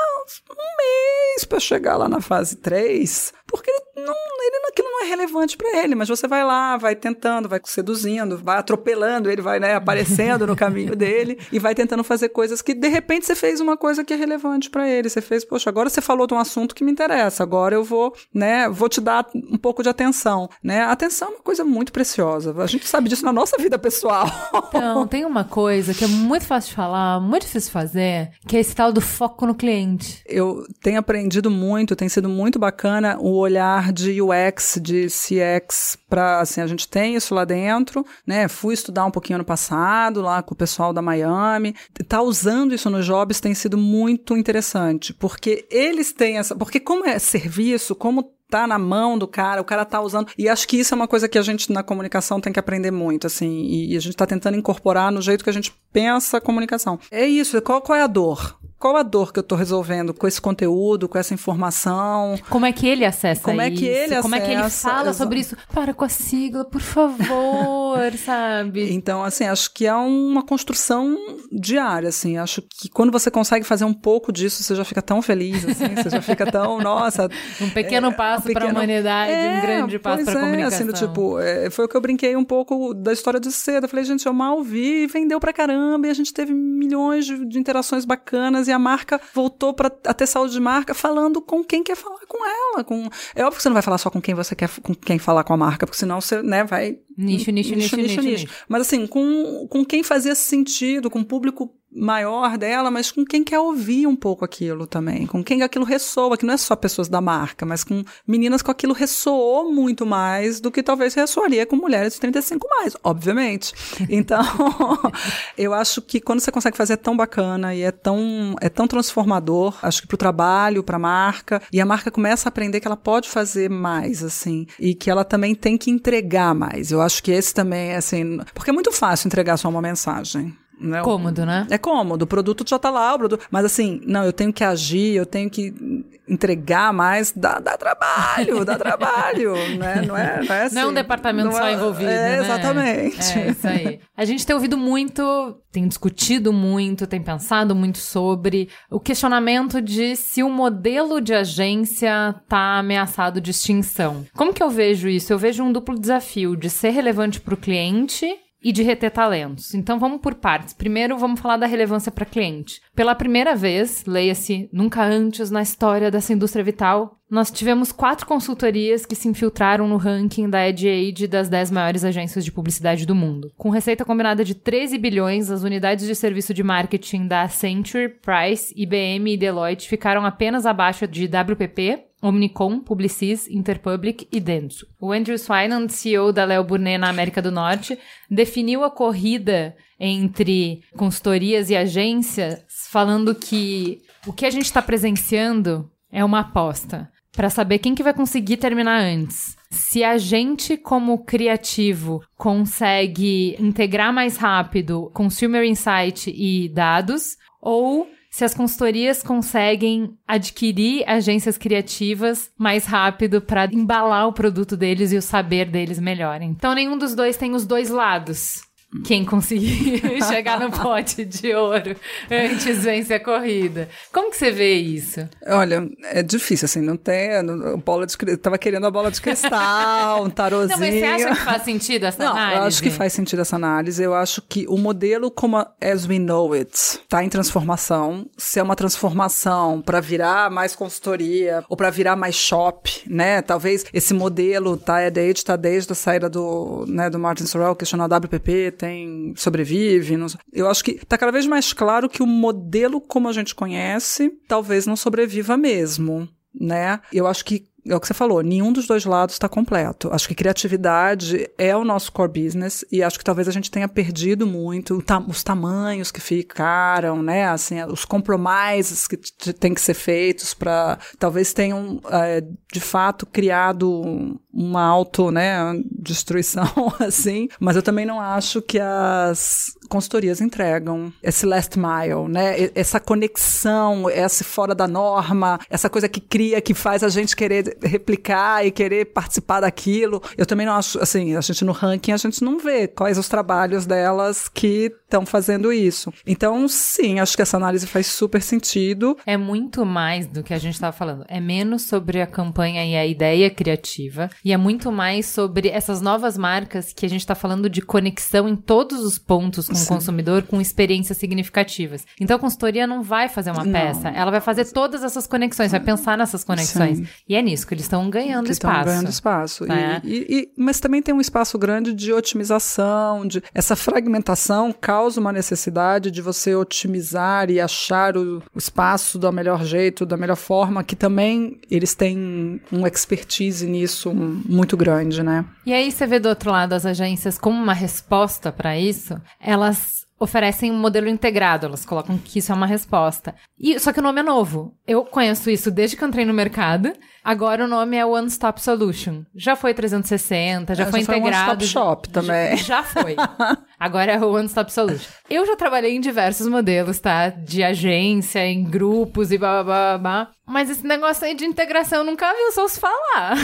Speaker 2: um mês para chegar lá na fase 3, porque não, ele, aquilo não é relevante para ele, mas você vai lá, vai tentando, vai seduzindo, vai atropelando, ele vai né, aparecendo no caminho dele e vai tentando fazer coisas que de repente você fez uma coisa que é relevante para ele. Você fez, poxa, agora você falou de um assunto que me interessa, agora eu vou, né, vou te dar um pouco de atenção, né? A atenção é uma coisa muito preciosa. A gente sabe disso na nossa vida pessoal.
Speaker 1: Então, tem uma coisa que é muito fácil de falar, muito difícil de fazer, que é esse tal do foco no cliente.
Speaker 2: Eu tenho aprendido muito, tem sido muito bacana o olhar de UX, de CX, para assim, a gente tem isso lá dentro, né? Fui estudar um pouquinho ano passado lá com o pessoal da Miami. Tá usando isso nos jobs tem sido muito interessante, porque eles têm essa, porque como é serviço, como tá na mão do cara, o cara tá usando. E acho que isso é uma coisa que a gente na comunicação tem que aprender muito, assim, e, a gente tá tentando incorporar no jeito que a gente pensa a comunicação. É isso, qual, qual é a dor? Qual a dor que eu estou resolvendo com esse conteúdo, com essa informação.
Speaker 1: Como é que ele acessa
Speaker 2: Como
Speaker 1: isso?
Speaker 2: é que ele
Speaker 1: Como
Speaker 2: acessa?
Speaker 1: é que ele fala sobre isso? Para com a sigla, por favor, sabe?
Speaker 2: Então, assim, acho que é uma construção diária, assim. Acho que quando você consegue fazer um pouco disso, você já fica tão feliz, assim. Você já fica tão, nossa...
Speaker 1: Um pequeno é, passo um pequeno... para a humanidade, é, um grande passo para a comunicação.
Speaker 2: É, assim, do, tipo, é, foi o que eu brinquei um pouco da história de seda. Eu falei, gente, eu mal vi, vendeu pra caramba, e a gente teve milhões de, de interações bacanas, e a marca voltou para ter saúde de marca falando com quem quer falar com ela. Com... É óbvio que você não vai falar só com quem você quer, com quem falar com a marca, porque senão você, né, vai.
Speaker 1: Nicho, nicho, nicho, nicho. nicho, nicho.
Speaker 2: Mas assim, com, com quem fazia sentido, com o público maior dela, mas com quem quer ouvir um pouco aquilo também, com quem aquilo ressoa, que não é só pessoas da marca, mas com meninas com aquilo ressoou muito mais do que talvez ressoaria com mulheres de 35 mais, obviamente. Então, eu acho que quando você consegue fazer é tão bacana e é tão, é tão transformador, acho que para o trabalho, para a marca, e a marca começa a aprender que ela pode fazer mais, assim, e que ela também tem que entregar mais. Eu acho que esse também é assim, porque é muito fácil entregar só uma mensagem.
Speaker 1: Né? Cômodo, né?
Speaker 2: É cômodo. O produto já tá lá, o produto... mas assim, não, eu tenho que agir, eu tenho que entregar mais, dá, dá trabalho, dá trabalho, né? Não é, não é assim.
Speaker 1: Não é um assim, departamento só é, envolvido, é,
Speaker 2: né? Exatamente.
Speaker 1: É, isso aí. A gente tem ouvido muito, tem discutido muito, tem pensado muito sobre o questionamento de se o modelo de agência tá ameaçado de extinção. Como que eu vejo isso? Eu vejo um duplo desafio de ser relevante para o cliente e de reter talentos. Então vamos por partes. Primeiro vamos falar da relevância para cliente. Pela primeira vez, leia-se nunca antes na história dessa indústria vital, nós tivemos quatro consultorias que se infiltraram no ranking da Ad Age das 10 maiores agências de publicidade do mundo. Com receita combinada de 13 bilhões, as unidades de serviço de marketing da Accenture, Price, IBM e Deloitte ficaram apenas abaixo de WPP, Omnicom, Publicis, Interpublic e Dentsu. O Andrew Swinan, CEO da Léo Burnet na América do Norte, definiu a corrida entre consultorias e agências falando que o que a gente está presenciando é uma aposta para saber quem que vai conseguir terminar antes. Se a gente, como criativo, consegue integrar mais rápido consumer insight e dados, ou se as consultorias conseguem adquirir agências criativas mais rápido para embalar o produto deles e o saber deles melhor. Então, nenhum dos dois tem os dois lados quem conseguir chegar no pote de ouro antes vence a corrida. Como que você vê isso?
Speaker 2: Olha, é difícil, assim, não tem. Bola de, tava querendo a bola de cristal, um tarozinho. Não, mas
Speaker 1: você acha que faz sentido essa
Speaker 2: não,
Speaker 1: análise?
Speaker 2: Eu acho que faz sentido essa análise. Eu acho que o modelo como a, as we know it está em transformação. Se é uma transformação para virar mais consultoria ou para virar mais shop, né? Talvez esse modelo tá, é desde, tá desde a saída do, né, do Martin Sorrell, questionou a WPP, tem sobrevive. Não, eu acho que está cada vez mais claro que o modelo como a gente conhece talvez não sobreviva mesmo, né? Eu acho que é o que você falou, nenhum dos dois lados está completo. Acho que criatividade é o nosso core business e acho que talvez a gente tenha perdido muito os tamanhos que ficaram, né? Assim, os compromissos que têm que ser feitos para talvez tenham é, de fato criado uma auto, né, destruição assim, mas eu também não acho que as consultorias entregam esse last mile, né? Essa conexão, esse fora da norma, essa coisa que cria, que faz a gente querer replicar e querer participar daquilo. Eu também não acho, assim, a gente no ranking a gente não vê quais os trabalhos delas que estão fazendo isso. Então, sim, acho que essa análise faz super sentido.
Speaker 1: É muito mais do que a gente estava falando. É menos sobre a campanha e a ideia criativa e é muito mais sobre essas novas marcas que a gente está falando de conexão em todos os pontos com Sim. o consumidor, com experiências significativas. Então a consultoria não vai fazer uma não. peça, ela vai fazer todas essas conexões, vai pensar nessas conexões. Sim. E é nisso que eles estão ganhando que espaço. Estão
Speaker 2: ganhando espaço. Né? E, e, e, mas também tem um espaço grande de otimização, de essa fragmentação causa uma necessidade de você otimizar e achar o, o espaço do melhor jeito, da melhor forma, que também eles têm um expertise nisso muito grande, né?
Speaker 1: E aí você vê do outro lado as agências como uma resposta para isso, elas oferecem um modelo integrado, elas colocam que isso é uma resposta. E só que o nome é novo. Eu conheço isso desde que eu entrei no mercado. Agora o nome é One Stop Solution. Já foi 360, já é, foi já integrado.
Speaker 2: Foi One Stop Shop também.
Speaker 1: Já, já foi. Agora é o One Stop Solution. Eu já trabalhei em diversos modelos, tá? De agência, em grupos e blá blá blá. blá. Mas esse negócio aí de integração eu nunca vi os outros falar.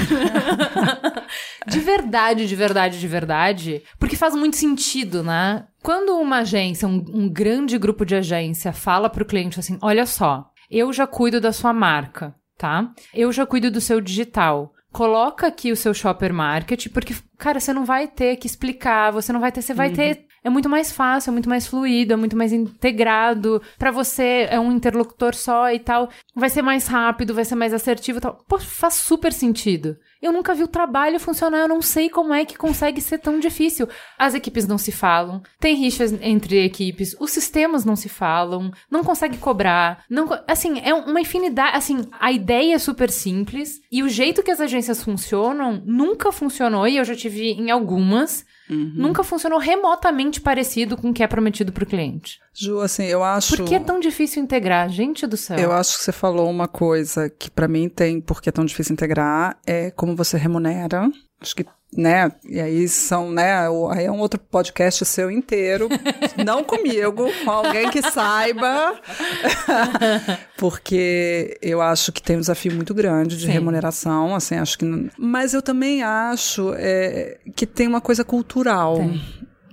Speaker 1: de verdade, de verdade, de verdade. Porque faz muito sentido, né? Quando uma agência, um, um grande grupo de agência, fala pro cliente assim: olha só, eu já cuido da sua marca tá? Eu já cuido do seu digital. Coloca aqui o seu shopper market, porque, cara, você não vai ter que explicar, você não vai ter, você vai uhum. ter é muito mais fácil, é muito mais fluido, é muito mais integrado. Para você é um interlocutor só e tal. Vai ser mais rápido, vai ser mais assertivo e tal. Pô, faz super sentido. Eu nunca vi o trabalho funcionar, eu não sei como é que consegue ser tão difícil. As equipes não se falam, tem rixas entre equipes, os sistemas não se falam, não consegue cobrar, não, assim, é uma infinidade, assim, a ideia é super simples e o jeito que as agências funcionam nunca funcionou e eu já tive em algumas Uhum. Nunca funcionou remotamente parecido com o que é prometido para o cliente.
Speaker 2: Ju, assim, eu acho.
Speaker 1: Por que é tão difícil integrar? Gente do céu.
Speaker 2: Eu acho que você falou uma coisa que para mim tem porque é tão difícil integrar, é como você remunera. Acho que né? E aí são, né? Aí é um outro podcast seu inteiro, não comigo, com alguém que saiba, porque eu acho que tem um desafio muito grande de Sim. remuneração, assim, acho que. Mas eu também acho é, que tem uma coisa cultural. Tem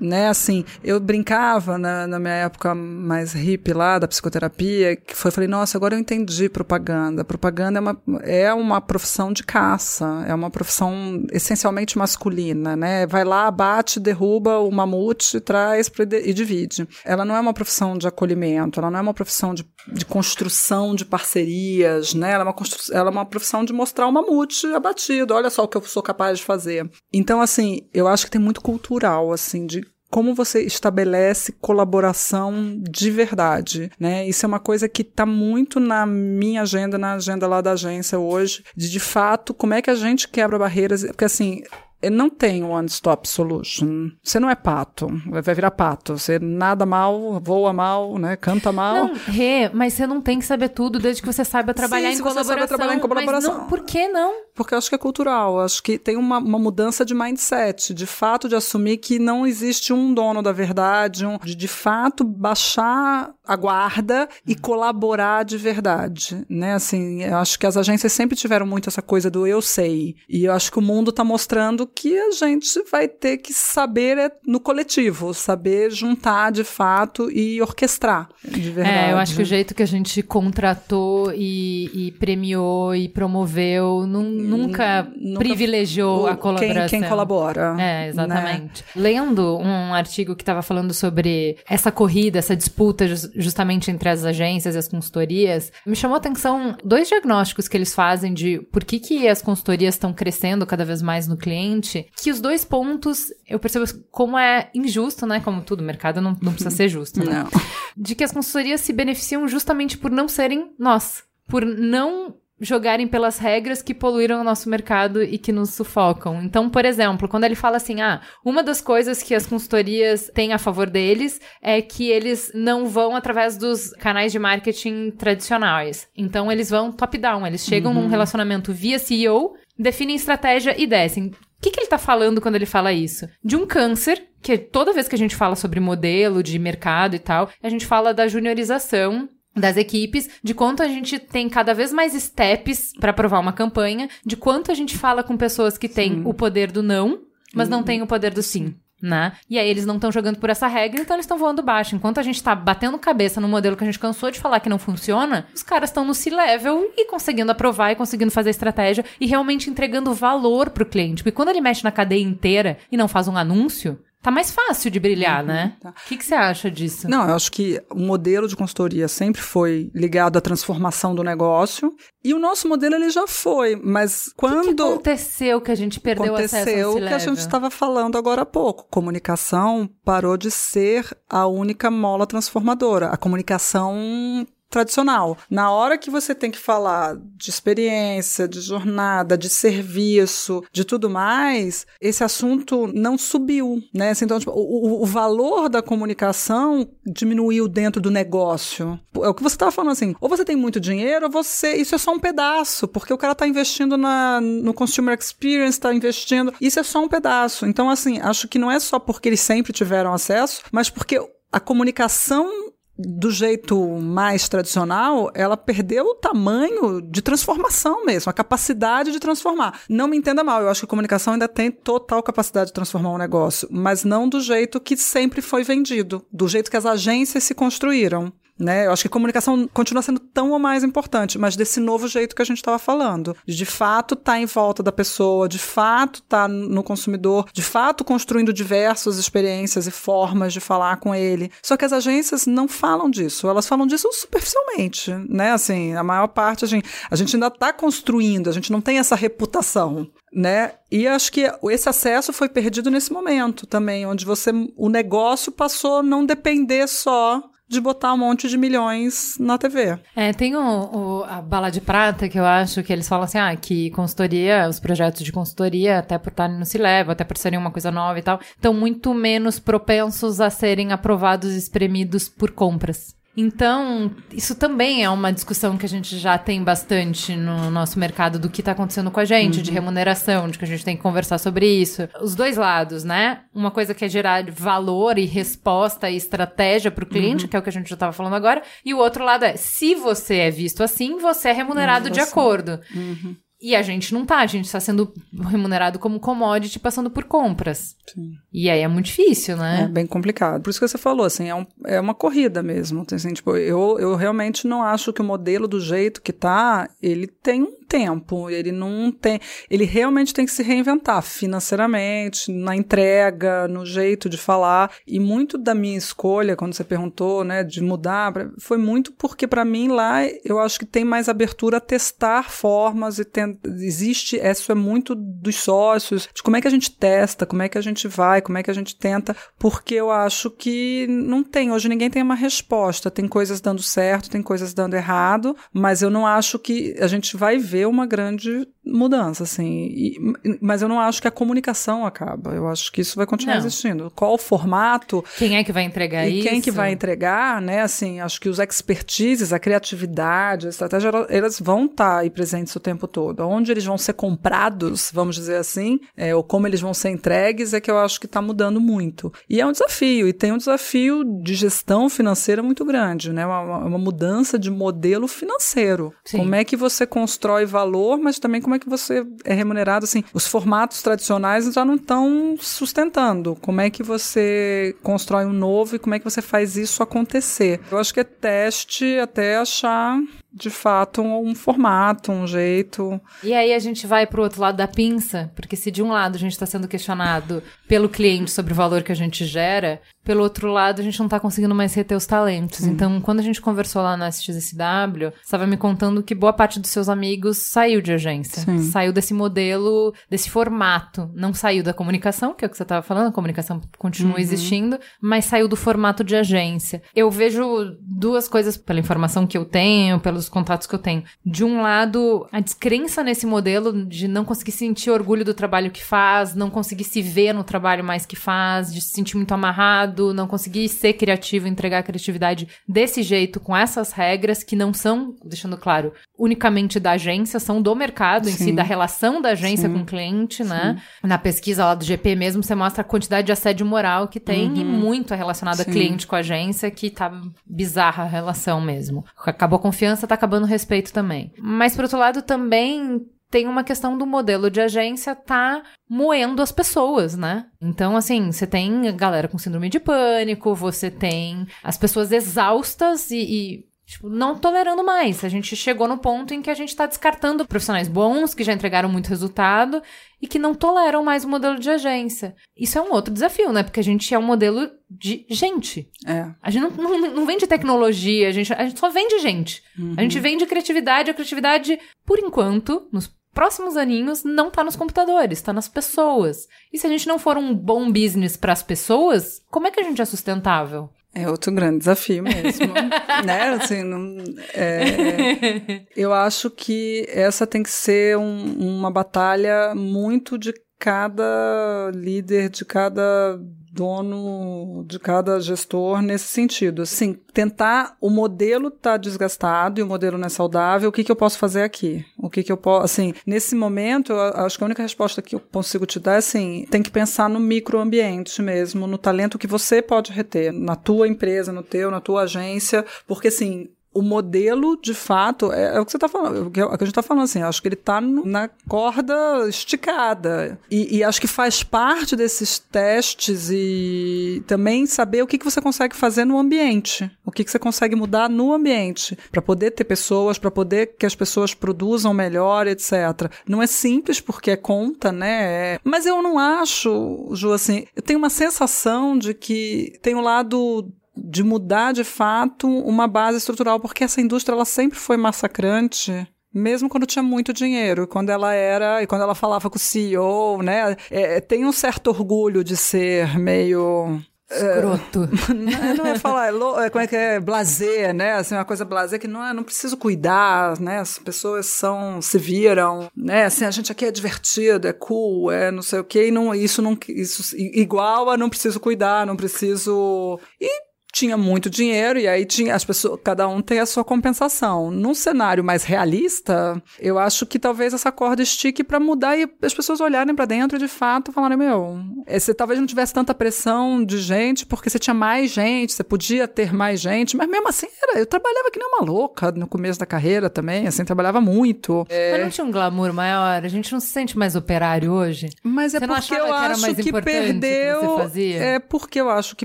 Speaker 2: né? Assim, eu brincava na, na, minha época mais hippie lá da psicoterapia, que foi, falei, nossa, agora eu entendi propaganda. Propaganda é uma, é uma profissão de caça, é uma profissão essencialmente masculina, né? Vai lá, bate, derruba o mamute, traz e divide. Ela não é uma profissão de acolhimento, ela não é uma profissão de, de construção de parcerias, né? Ela é, uma ela é uma profissão de mostrar o mamute abatido, olha só o que eu sou capaz de fazer. Então, assim, eu acho que tem muito cultural, assim, de como você estabelece colaboração de verdade, né? Isso é uma coisa que está muito na minha agenda, na agenda lá da agência hoje, de de fato como é que a gente quebra barreiras, porque assim não tem one stop solution. Você não é pato, vai virar pato. Você nada mal, voa mal, né? Canta mal.
Speaker 1: Não, Rê, mas você não tem que saber tudo desde que você saiba trabalhar Sim, em colaboração. Você trabalhar em colaboração. Não, por que não?
Speaker 2: Porque eu acho que é cultural. Acho que tem uma, uma mudança de mindset, de fato de assumir que não existe um dono da verdade, um, de de fato baixar a guarda e colaborar de verdade, né? Assim, eu acho que as agências sempre tiveram muito essa coisa do eu sei. E eu acho que o mundo está mostrando que a gente vai ter que saber é, no coletivo, saber juntar de fato e orquestrar de verdade.
Speaker 1: É, eu acho que o jeito que a gente contratou e, e premiou e promoveu nunca, nunca, privilegiou a colaboração.
Speaker 2: Quem, quem colabora.
Speaker 1: É, exatamente. Né? Lendo um artigo que estava falando sobre essa corrida, essa disputa justamente entre as agências e as consultorias, me chamou a atenção dois diagnósticos que eles fazem de por que, que as consultorias estão crescendo cada vez mais no cliente que os dois pontos, eu percebo como é injusto, né? Como tudo, o mercado não, não precisa ser justo, né? Não. De que as consultorias se beneficiam justamente por não serem nós. Por não jogarem pelas regras que poluíram o nosso mercado e que nos sufocam. Então, por exemplo, quando ele fala assim, ah, uma das coisas que as consultorias têm a favor deles é que eles não vão através dos canais de marketing tradicionais. Então, eles vão top-down, eles chegam uhum. num relacionamento via CEO, definem estratégia e descem. O que, que ele está falando quando ele fala isso? De um câncer, que toda vez que a gente fala sobre modelo de mercado e tal, a gente fala da juniorização das equipes, de quanto a gente tem cada vez mais steps para aprovar uma campanha, de quanto a gente fala com pessoas que têm o poder do não, mas uhum. não têm o poder do sim né? E aí eles não estão jogando por essa regra, então eles estão voando baixo. Enquanto a gente tá batendo cabeça no modelo que a gente cansou de falar que não funciona, os caras estão no C-level e conseguindo aprovar e conseguindo fazer estratégia e realmente entregando valor pro cliente. Porque quando ele mexe na cadeia inteira e não faz um anúncio, Tá mais fácil de brilhar, uhum, né? O tá. que, que você acha disso?
Speaker 2: Não, eu acho que o modelo de consultoria sempre foi ligado à transformação do negócio. E o nosso modelo ele já foi, mas quando. O que,
Speaker 1: aconteceu que a gente perdeu
Speaker 2: aconteceu
Speaker 1: acesso
Speaker 2: Aconteceu que a gente estava falando agora há pouco. Comunicação parou de ser a única mola transformadora. A comunicação tradicional. Na hora que você tem que falar de experiência, de jornada, de serviço, de tudo mais, esse assunto não subiu, né? Assim, então, tipo, o, o, valor da comunicação diminuiu dentro do negócio. É o que você estava falando assim, ou você tem muito dinheiro, ou você, isso é só um pedaço, porque o cara está investindo na, no consumer experience, está investindo, isso é só um pedaço. Então, assim, acho que não é só porque eles sempre tiveram acesso, mas porque a comunicação do jeito mais tradicional, ela perdeu o tamanho de transformação mesmo, a capacidade de transformar. Não me entenda mal, eu acho que a comunicação ainda tem total capacidade de transformar um negócio, mas não do jeito que sempre foi vendido, do jeito que as agências se construíram. Né? Eu acho que comunicação continua sendo tão ou mais importante, mas desse novo jeito que a gente estava falando. De fato tá em volta da pessoa, de fato tá no consumidor, de fato construindo diversas experiências e formas de falar com ele. Só que as agências não falam disso, elas falam disso superficialmente, né? Assim, a maior parte a gente, a gente ainda está construindo, a gente não tem essa reputação né? E acho que esse acesso foi perdido nesse momento também, onde você o negócio passou a não depender só de botar um monte de milhões na TV.
Speaker 1: É, tem o, o, a bala de prata que eu acho que eles falam assim, ah, que consultoria, os projetos de consultoria, até por estarem no se leva, até por serem uma coisa nova e tal, estão muito menos propensos a serem aprovados e espremidos por compras. Então, isso também é uma discussão que a gente já tem bastante no nosso mercado do que está acontecendo com a gente, uhum. de remuneração, de que a gente tem que conversar sobre isso. Os dois lados, né? Uma coisa que é gerar valor e resposta e estratégia para o cliente, uhum. que é o que a gente já estava falando agora, e o outro lado é, se você é visto assim, você é remunerado de acordo. Uhum. E a gente não tá, a gente tá sendo remunerado como commodity passando por compras. Sim. E aí é muito difícil, né?
Speaker 2: É bem complicado. Por isso que você falou, assim, é, um, é uma corrida mesmo. Assim, tipo, eu, eu realmente não acho que o modelo do jeito que tá, ele tem um tempo. Ele não tem. Ele realmente tem que se reinventar financeiramente, na entrega, no jeito de falar. E muito da minha escolha, quando você perguntou, né, de mudar, foi muito porque, para mim, lá eu acho que tem mais abertura a testar formas e tem, existe. Isso é muito dos sócios, de como é que a gente testa, como é que a gente vai, como é que a gente tenta, porque eu acho que não tem. Hoje ninguém tem uma resposta. Tem coisas dando certo, tem coisas dando errado, mas eu não acho que a gente vai ver uma grande mudança, assim. E, mas eu não acho que a comunicação acaba. Eu acho que isso vai continuar não. existindo. Qual o formato?
Speaker 1: Quem é que vai entregar
Speaker 2: e
Speaker 1: isso?
Speaker 2: Quem que vai entregar, né? Assim, acho que os expertises, a criatividade, a estratégia, elas vão estar tá aí presentes o tempo todo. Onde eles vão ser comprados, vamos dizer assim, é, ou como eles vão ser entregues, é que eu acho que está mudando muito. E é um desafio, e tem um desafio de gestão financeira muito grande, né? Uma, uma mudança de modelo financeiro. Sim. Como é que você constrói valor, mas também como é que você é remunerado, assim, os formatos tradicionais já não estão sustentando. Como é que você constrói um novo e como é que você faz isso acontecer? Eu acho que é teste até achar de fato um, formato, um jeito.
Speaker 1: E aí a gente vai para o outro lado da pinça, porque se de um lado a gente está sendo questionado pelo cliente sobre o valor que a gente gera, pelo outro lado a gente não está conseguindo mais reter os talentos. Hum. Então, quando a gente conversou lá na SXSW, estava me contando que boa parte dos seus amigos saiu de agência, Sim. saiu desse modelo, desse formato, não saiu da comunicação, que é o que você estava falando, a comunicação continua uhum. existindo, mas saiu do formato de agência. Eu vejo duas coisas pela informação que eu tenho, pelos contatos que eu tenho. De um lado, a descrença nesse modelo de não conseguir sentir orgulho do trabalho que faz, não conseguir se ver no trabalho mais que faz, de se sentir muito amarrado, não conseguir ser criativo, entregar a criatividade desse jeito, com essas regras que não são, deixando claro, unicamente da agência, são do mercado Sim. em si, da relação da agência Sim. com o cliente, né? Sim. Na pesquisa lá do GP mesmo, você mostra a quantidade de assédio moral que tem uhum. e muito relacionada cliente com a agência, que tá bizarra a relação mesmo. Acabou a confiança, tá acabando o respeito também. Mas, por outro lado, também tem uma questão do modelo de agência tá moendo as pessoas, né? Então, assim, você tem galera com síndrome de pânico, você tem as pessoas exaustas e, e tipo, não tolerando mais. A gente chegou no ponto em que a gente tá descartando profissionais bons, que já entregaram muito resultado e que não toleram mais o modelo de agência. Isso é um outro desafio, né? Porque a gente é um modelo de gente.
Speaker 2: É.
Speaker 1: A gente não, não, não vende tecnologia, a gente, a gente só vende gente. Uhum. A gente vende criatividade, a criatividade, por enquanto, nos próximos aninhos, não tá nos computadores, tá nas pessoas. E se a gente não for um bom business para as pessoas, como é que a gente é sustentável?
Speaker 2: É outro grande desafio mesmo, né? Assim, não, é, eu acho que essa tem que ser um, uma batalha muito de cada líder, de cada dono de cada gestor nesse sentido. Assim, tentar o modelo tá desgastado e o modelo não é saudável, o que, que eu posso fazer aqui? O que, que eu posso, assim, nesse momento, eu acho que a única resposta que eu consigo te dar é assim, tem que pensar no microambiente mesmo, no talento que você pode reter, na tua empresa, no teu, na tua agência, porque assim, o modelo, de fato, é, é o que você está falando, que, é o que a gente está falando, assim, acho que ele está na corda esticada. E, e, acho que faz parte desses testes e também saber o que, que você consegue fazer no ambiente, o que, que você consegue mudar no ambiente, para poder ter pessoas, para poder que as pessoas produzam melhor, etc. Não é simples porque é conta, né? É, mas eu não acho, Ju, assim, eu tenho uma sensação de que tem um lado de mudar de fato uma base estrutural, porque essa indústria ela sempre foi massacrante. Mesmo quando tinha muito dinheiro, quando ela era, e quando ela falava com o CEO, né? É, tem um certo orgulho de ser meio
Speaker 1: Escroto.
Speaker 2: É, não é falar, é, é, como é que é, blazer, né? Assim, uma coisa blazer que não é, não preciso cuidar, né? As pessoas são, se viram, né? Assim, a gente aqui é divertido, é cool, é não sei o quê, e não, isso não, isso igual a não preciso cuidar, não preciso... E tinha muito dinheiro e aí tinha as pessoas, cada um tem a sua compensação. Num cenário mais realista, eu acho que talvez essa corda estique para mudar e as pessoas olharem para dentro e de fato falarem, meu, você talvez não tivesse tanta pressão de gente porque você tinha mais gente, você podia ter mais gente, mas mesmo assim era, eu trabalhava que nem uma louca no começo da carreira também, assim, trabalhava muito.
Speaker 1: É... Mas não tinha um glamour maior, a gente não se sente mais operário hoje?
Speaker 2: Mas é
Speaker 1: você
Speaker 2: porque eu acho que perdeu,
Speaker 1: que
Speaker 2: é porque eu acho que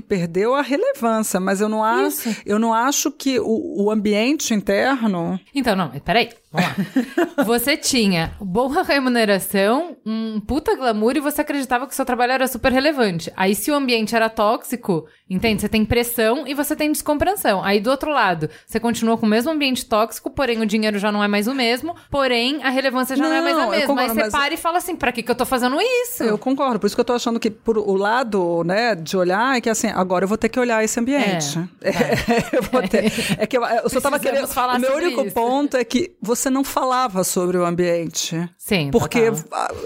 Speaker 2: perdeu a relevância mas eu não acho, eu não acho que o, o ambiente interno.
Speaker 1: Então, não, peraí. Você tinha boa remuneração, um puta glamour e você acreditava que o seu trabalho era super relevante. Aí, se o ambiente era tóxico, entende? Você tem pressão e você tem descompreensão. Aí, do outro lado, você continua com o mesmo ambiente tóxico, porém o dinheiro já não é mais o mesmo, porém a relevância já não, não é mais a mesma. Concordo, Aí você para e fala assim: pra que, que eu tô fazendo isso?
Speaker 2: Eu concordo. Por isso que eu tô achando que por o lado, né, de olhar é que assim, agora eu vou ter que olhar esse ambiente. É, é. eu vou ter, é que eu, eu só tava querendo. Falar o meu único isso. ponto é que você você não falava sobre o ambiente.
Speaker 1: Sim.
Speaker 2: Porque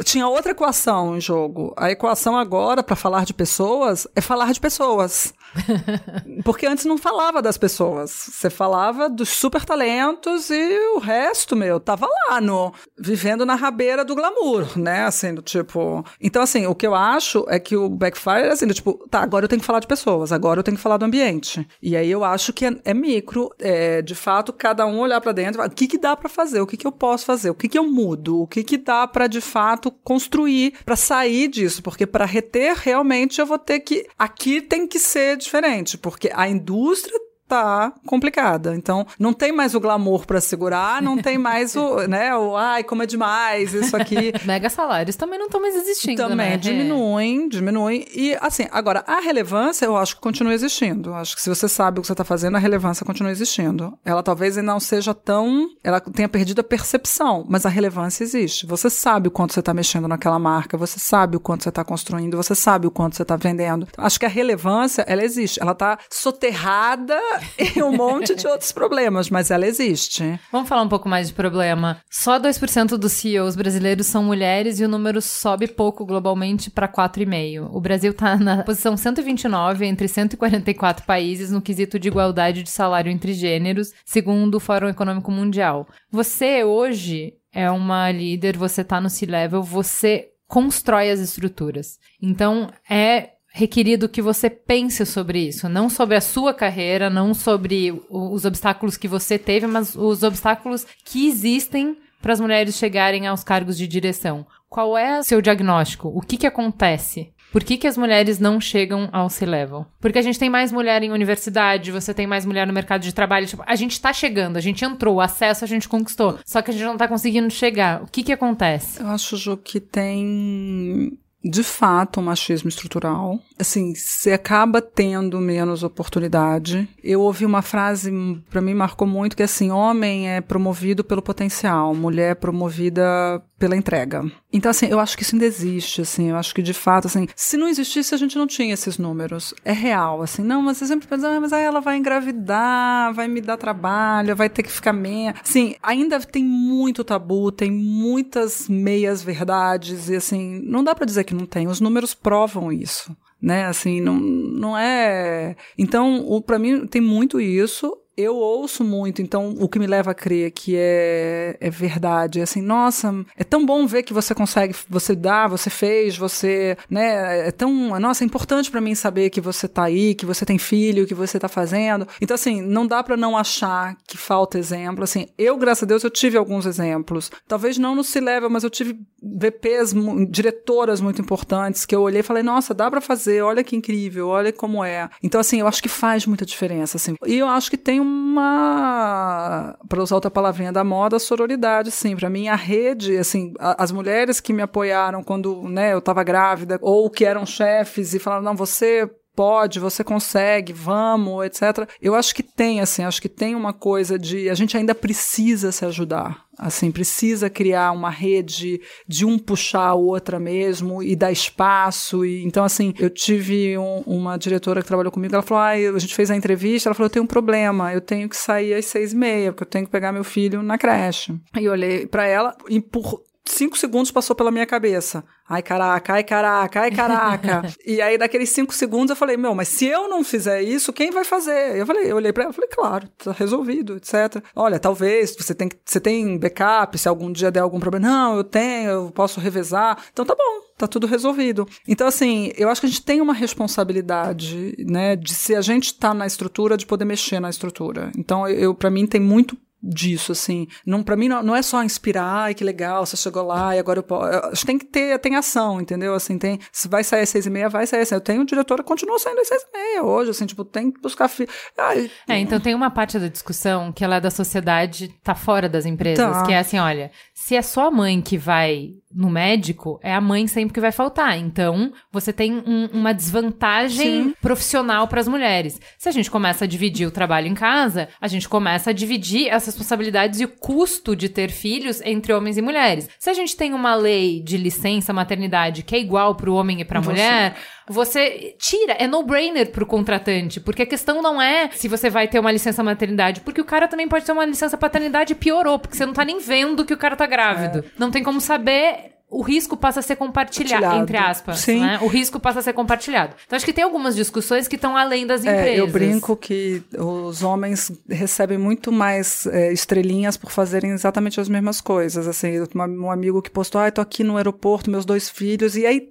Speaker 2: tinha outra equação em jogo. A equação agora, para falar de pessoas, é falar de pessoas. Porque antes não falava das pessoas. Você falava dos super talentos e o resto, meu, tava lá no vivendo na rabeira do glamour, né? Assim, do tipo. Então, assim, o que eu acho é que o backfire assim, do tipo, tá, agora eu tenho que falar de pessoas, agora eu tenho que falar do ambiente. E aí eu acho que é, é micro, é de fato, cada um olhar para dentro, o que que dá para fazer, o que que eu posso fazer, o que que eu mudo, o que que dá para de fato construir para sair disso, porque para reter realmente eu vou ter que aqui tem que ser diferente, porque a indústria tá complicada. Então, não tem mais o glamour para segurar, não tem mais o, né, o ai, como é demais isso aqui.
Speaker 1: Mega salários também não estão mais existindo,
Speaker 2: Também
Speaker 1: né?
Speaker 2: diminuem, diminuem. E, assim, agora, a relevância eu acho que continua existindo. Acho que se você sabe o que você está fazendo, a relevância continua existindo. Ela talvez não seja tão... Ela tenha perdido a percepção, mas a relevância existe. Você sabe o quanto você está mexendo naquela marca, você sabe o quanto você está construindo, você sabe o quanto você está vendendo. Acho que a relevância, ela existe. Ela está soterrada e um monte de outros problemas, mas ela existe.
Speaker 1: Vamos falar um pouco mais de problema. Só 2% dos CEOs brasileiros são mulheres e o número sobe pouco globalmente para 4,5%. O Brasil está na posição 129 entre 144 países no quesito de igualdade de salário entre gêneros, segundo o Fórum Econômico Mundial. Você hoje é uma líder, você está no C-level, você constrói as estruturas. Então, é requerido que você pense sobre isso, não sobre a sua carreira, não sobre os obstáculos que você teve, mas os obstáculos que existem para as mulheres chegarem aos cargos de direção. Qual é o seu diagnóstico? O que, que acontece? Por que, que as mulheres não chegam ao C-level? Porque a gente tem mais mulher em universidade, você tem mais mulher no mercado de trabalho. Tipo, a gente tá chegando, a gente entrou, o acesso a gente conquistou. Só que a gente não tá conseguindo chegar. O que que acontece?
Speaker 2: Eu acho, Ju, que tem de fato um machismo estrutural. Assim, você acaba tendo menos oportunidade. Eu ouvi uma frase, para mim marcou muito, que é assim, homem é promovido pelo potencial, mulher é promovida pela entrega. Então, assim, eu acho que isso ainda existe, assim, eu acho que de fato, assim, se não existisse, a gente não tinha esses números. É real, assim, não, mas você sempre pensa, ah, mas aí ela vai engravidar, vai me dar trabalho, vai ter que ficar meia. Assim, ainda tem muito tabu, tem muitas meias verdades, e assim, não dá para dizer que não tem, os números provam isso né? Assim, não, não é. Então, para mim, tem muito isso. Eu ouço muito, então o que me leva a crer que é, é verdade, é assim, nossa, é tão bom ver que você consegue, você dá, você fez, você, né, é tão, nossa, é importante para mim saber que você tá aí, que você tem filho, que você tá fazendo. Então, assim, não dá para não achar que falta exemplo, assim, eu, graças a Deus, eu tive alguns exemplos, talvez não no se leva, mas eu tive VPs, diretoras muito importantes, que eu olhei e falei, nossa, dá para fazer, olha que incrível, olha como é. Então, assim, eu acho que faz muita diferença, assim. E eu acho que tem uma, para usar outra palavrinha da moda, sororidade, sim. Para mim, a rede, assim, a, as mulheres que me apoiaram quando, né, eu estava grávida, ou que eram chefes e falaram, não, você pode, você consegue, vamos, etc. Eu acho que tem, assim, acho que tem uma coisa de a gente ainda precisa se ajudar. Assim, precisa criar uma rede de um puxar a outra mesmo e dar espaço. E, então, assim, eu tive um, uma diretora que trabalhou comigo, ela falou: ah, a gente fez a entrevista, ela falou: eu tenho um problema, eu tenho que sair às seis e meia, porque eu tenho que pegar meu filho na creche. E eu olhei para ela e por cinco segundos passou pela minha cabeça. Ai, caraca, ai, caraca, ai, caraca. e aí, daqueles cinco segundos, eu falei, meu, mas se eu não fizer isso, quem vai fazer? Eu falei, eu olhei pra ela, falei, claro, tá resolvido, etc. Olha, talvez, você tem, você tem backup, se algum dia der algum problema. Não, eu tenho, eu posso revezar. Então tá bom, tá tudo resolvido. Então, assim, eu acho que a gente tem uma responsabilidade, né, de se a gente tá na estrutura, de poder mexer na estrutura. Então, eu, para mim, tem muito disso, assim. Não, para mim não, não, é só inspirar, ai que legal, você chegou lá e agora eu posso. Acho que tem que ter, tem ação, entendeu? Assim, tem. Se vai sair às seis e meia, vai sair às Eu tenho diretora que continua saindo às seis e meia hoje, assim, tipo, tem que buscar. Fi...
Speaker 1: Ai, é, então tem uma parte da discussão que ela é da sociedade, tá fora das empresas, tá. que é assim, olha, se é só a mãe que vai no médico, é a mãe sempre que vai faltar. Então, você tem um, uma desvantagem Sim. profissional para as mulheres. Se a gente começa a dividir o trabalho em casa, a gente começa a dividir as responsabilidades e o custo de ter filhos entre homens e mulheres. Se a gente tem uma lei de licença maternidade que é igual para o homem e para a mulher, você tira, é no-brainer pro contratante, porque a questão não é se você vai ter uma licença maternidade, porque o cara também pode ter uma licença paternidade e piorou, porque você não tá nem vendo que o cara tá grávido. É. Não tem como saber o risco passa a ser compartilhado, entre aspas. Sim. Né? O risco passa a ser compartilhado. Então, acho que tem algumas discussões que estão além das empresas.
Speaker 2: É, eu brinco que os homens recebem muito mais é, estrelinhas por fazerem exatamente as mesmas coisas. Assim, um amigo que postou, ah, tô aqui no aeroporto, meus dois filhos, e aí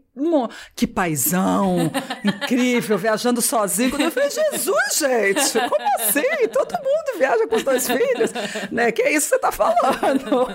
Speaker 2: que paizão, incrível, viajando sozinho. Quando eu falei, Jesus, gente, como assim? Todo mundo viaja com os dois filhos, né? Que é isso que você tá falando.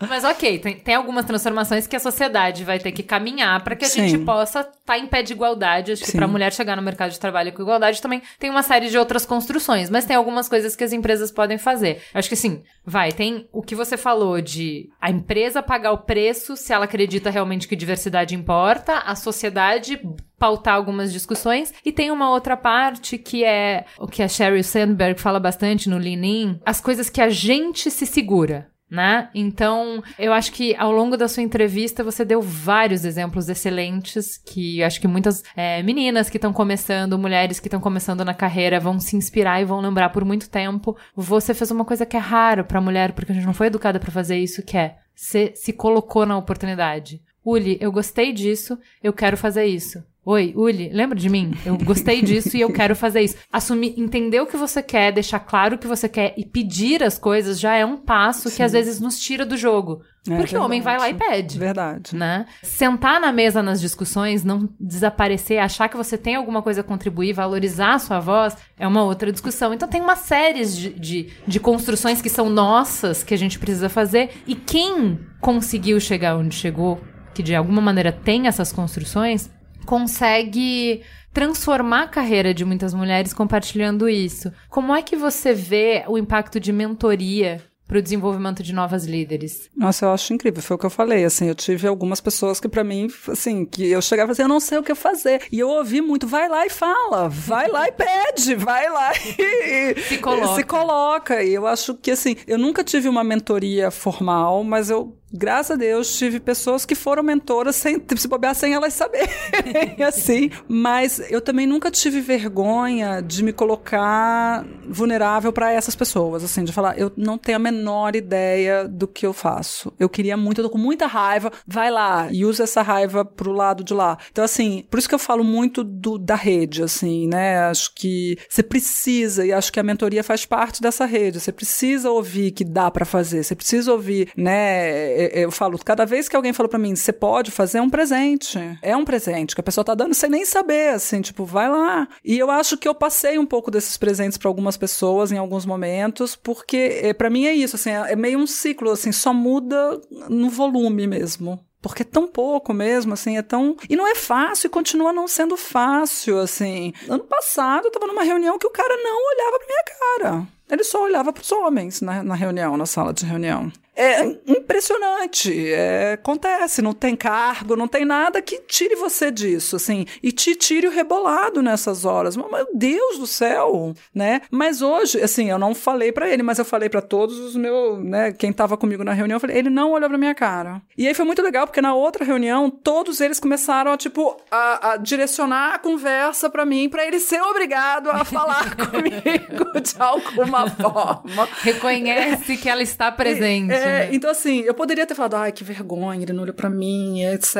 Speaker 1: Mas ok, tem, tem algumas transformações que a sociedade vai ter que caminhar para que a Sim. gente possa estar tá em pé de igualdade. Acho que para a mulher chegar no mercado de trabalho com igualdade também tem uma série de outras construções, mas tem algumas coisas que as empresas podem fazer. Acho que sim, vai, tem o que você falou de a empresa pagar o preço se ela acredita realmente que diversidade importa, a sociedade pautar algumas discussões. E tem uma outra parte que é o que a Sheryl Sandberg fala bastante no Lean as coisas que a gente se segura né? Então, eu acho que ao longo da sua entrevista você deu vários exemplos excelentes que acho que muitas é, meninas que estão começando, mulheres que estão começando na carreira vão se inspirar e vão lembrar por muito tempo. Você fez uma coisa que é raro para mulher, porque a gente não foi educada para fazer isso, que é você se colocou na oportunidade. Uli, eu gostei disso, eu quero fazer isso. Oi, Uli, lembra de mim? Eu gostei disso e eu quero fazer isso. Assumir, entender o que você quer, deixar claro o que você quer e pedir as coisas já é um passo Sim. que às vezes nos tira do jogo. É, Porque verdade. o homem vai lá e pede.
Speaker 2: Verdade.
Speaker 1: Né? Sentar na mesa nas discussões, não desaparecer, achar que você tem alguma coisa a contribuir, valorizar a sua voz, é uma outra discussão. Então tem uma série de, de, de construções que são nossas, que a gente precisa fazer. E quem conseguiu chegar onde chegou, que de alguma maneira tem essas construções, consegue transformar a carreira de muitas mulheres compartilhando isso. Como é que você vê o impacto de mentoria para o desenvolvimento de novas líderes?
Speaker 2: Nossa, eu acho incrível, foi o que eu falei, assim, eu tive algumas pessoas que para mim, assim, que eu chegava assim, eu não sei o que fazer, e eu ouvi muito, vai lá e fala, vai lá e pede, vai lá e
Speaker 1: se coloca.
Speaker 2: se coloca, e eu acho que, assim, eu nunca tive uma mentoria formal, mas eu graças a Deus, tive pessoas que foram mentoras sem se bobear sem elas saberem, assim. Mas eu também nunca tive vergonha de me colocar vulnerável para essas pessoas, assim, de falar, eu não tenho a menor ideia do que eu faço. Eu queria muito, eu tô com muita raiva, vai lá e usa essa raiva pro lado de lá. Então, assim, por isso que eu falo muito do, da rede, assim, né? Acho que você precisa, e acho que a mentoria faz parte dessa rede. Você precisa ouvir que dá para fazer, você precisa ouvir, né? Eu falo, cada vez que alguém fala para mim, você pode fazer é um presente. É um presente que a pessoa tá dando sem nem saber, assim, tipo, vai lá. E eu acho que eu passei um pouco desses presentes para algumas pessoas em alguns momentos, porque é, para mim é isso, assim, é meio um ciclo, assim, só muda no volume mesmo porque é tão pouco mesmo, assim, é tão. E não é fácil e continua não sendo fácil, assim. Ano passado eu tava numa reunião que o cara não olhava pra minha cara. Ele só olhava para os homens na, na reunião, na sala de reunião é impressionante. É, acontece, não tem cargo, não tem nada que tire você disso, assim, e te tire o rebolado nessas horas. Meu Deus do céu, né? Mas hoje, assim, eu não falei para ele, mas eu falei para todos os meus, né, quem tava comigo na reunião, eu falei, ele não olhou pra minha cara. E aí foi muito legal, porque na outra reunião, todos eles começaram a, tipo, a, a direcionar a conversa para mim, para ele ser obrigado a falar comigo de alguma forma.
Speaker 1: Reconhece que ela está presente.
Speaker 2: É, é, então, assim, eu poderia ter falado, ai, que vergonha, ele não olhou pra mim, etc.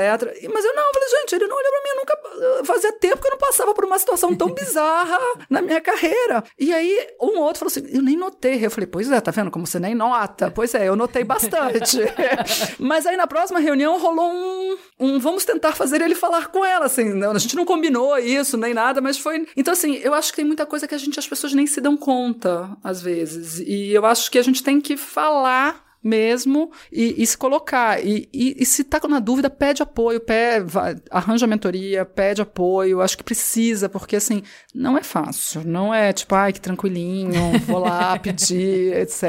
Speaker 2: Mas eu não, eu falei, gente, ele não olhou pra mim, eu nunca. Fazia tempo que eu não passava por uma situação tão bizarra na minha carreira. E aí, um outro falou assim, eu nem notei. Eu falei, pois é, tá vendo como você nem nota? Pois é, eu notei bastante. Mas aí, na próxima reunião, rolou um, um. Vamos tentar fazer ele falar com ela, assim. Não, a gente não combinou isso, nem nada, mas foi. Então, assim, eu acho que tem muita coisa que a gente, as pessoas nem se dão conta, às vezes. E eu acho que a gente tem que falar mesmo e, e se colocar. E, e, e, se tá na dúvida, pede apoio, pede, arranja mentoria, pede apoio. Acho que precisa, porque assim, não é fácil. Não é tipo, ai, que tranquilinho, vou lá pedir, etc.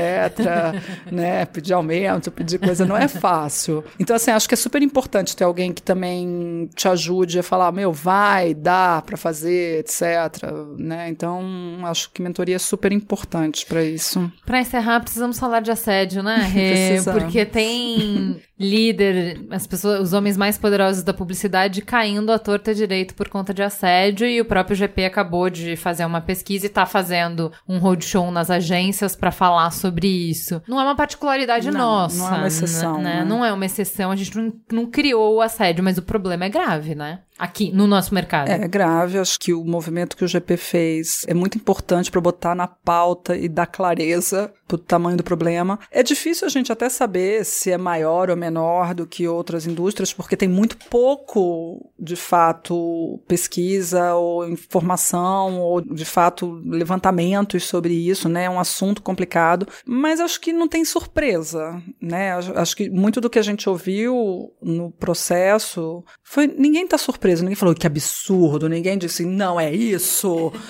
Speaker 2: né? Pedir aumento, pedir coisa. Não é fácil. Então, assim, acho que é super importante ter alguém que também te ajude a falar, meu, vai, dá para fazer, etc. Né? Então, acho que mentoria é super importante para isso.
Speaker 1: Para encerrar, precisamos falar de assédio, né? É, porque tem líder, as pessoas, os homens mais poderosos da publicidade caindo à torta direito por conta de assédio e o próprio GP acabou de fazer uma pesquisa e tá fazendo um roadshow nas agências para falar sobre isso. Não é uma particularidade
Speaker 2: não,
Speaker 1: nossa,
Speaker 2: não é uma exceção,
Speaker 1: né? né? Não é uma exceção, a gente não, não criou o assédio, mas o problema é grave, né? Aqui, no nosso mercado.
Speaker 2: É grave, acho que o movimento que o GP fez é muito importante para botar na pauta e dar clareza pro tamanho do problema. É difícil a gente até saber se é maior ou menor menor do que outras indústrias, porque tem muito pouco, de fato, pesquisa ou informação ou, de fato, levantamentos sobre isso, né? É um assunto complicado, mas acho que não tem surpresa, né? Acho que muito do que a gente ouviu no processo foi ninguém está surpreso, ninguém falou que absurdo, ninguém disse não é isso.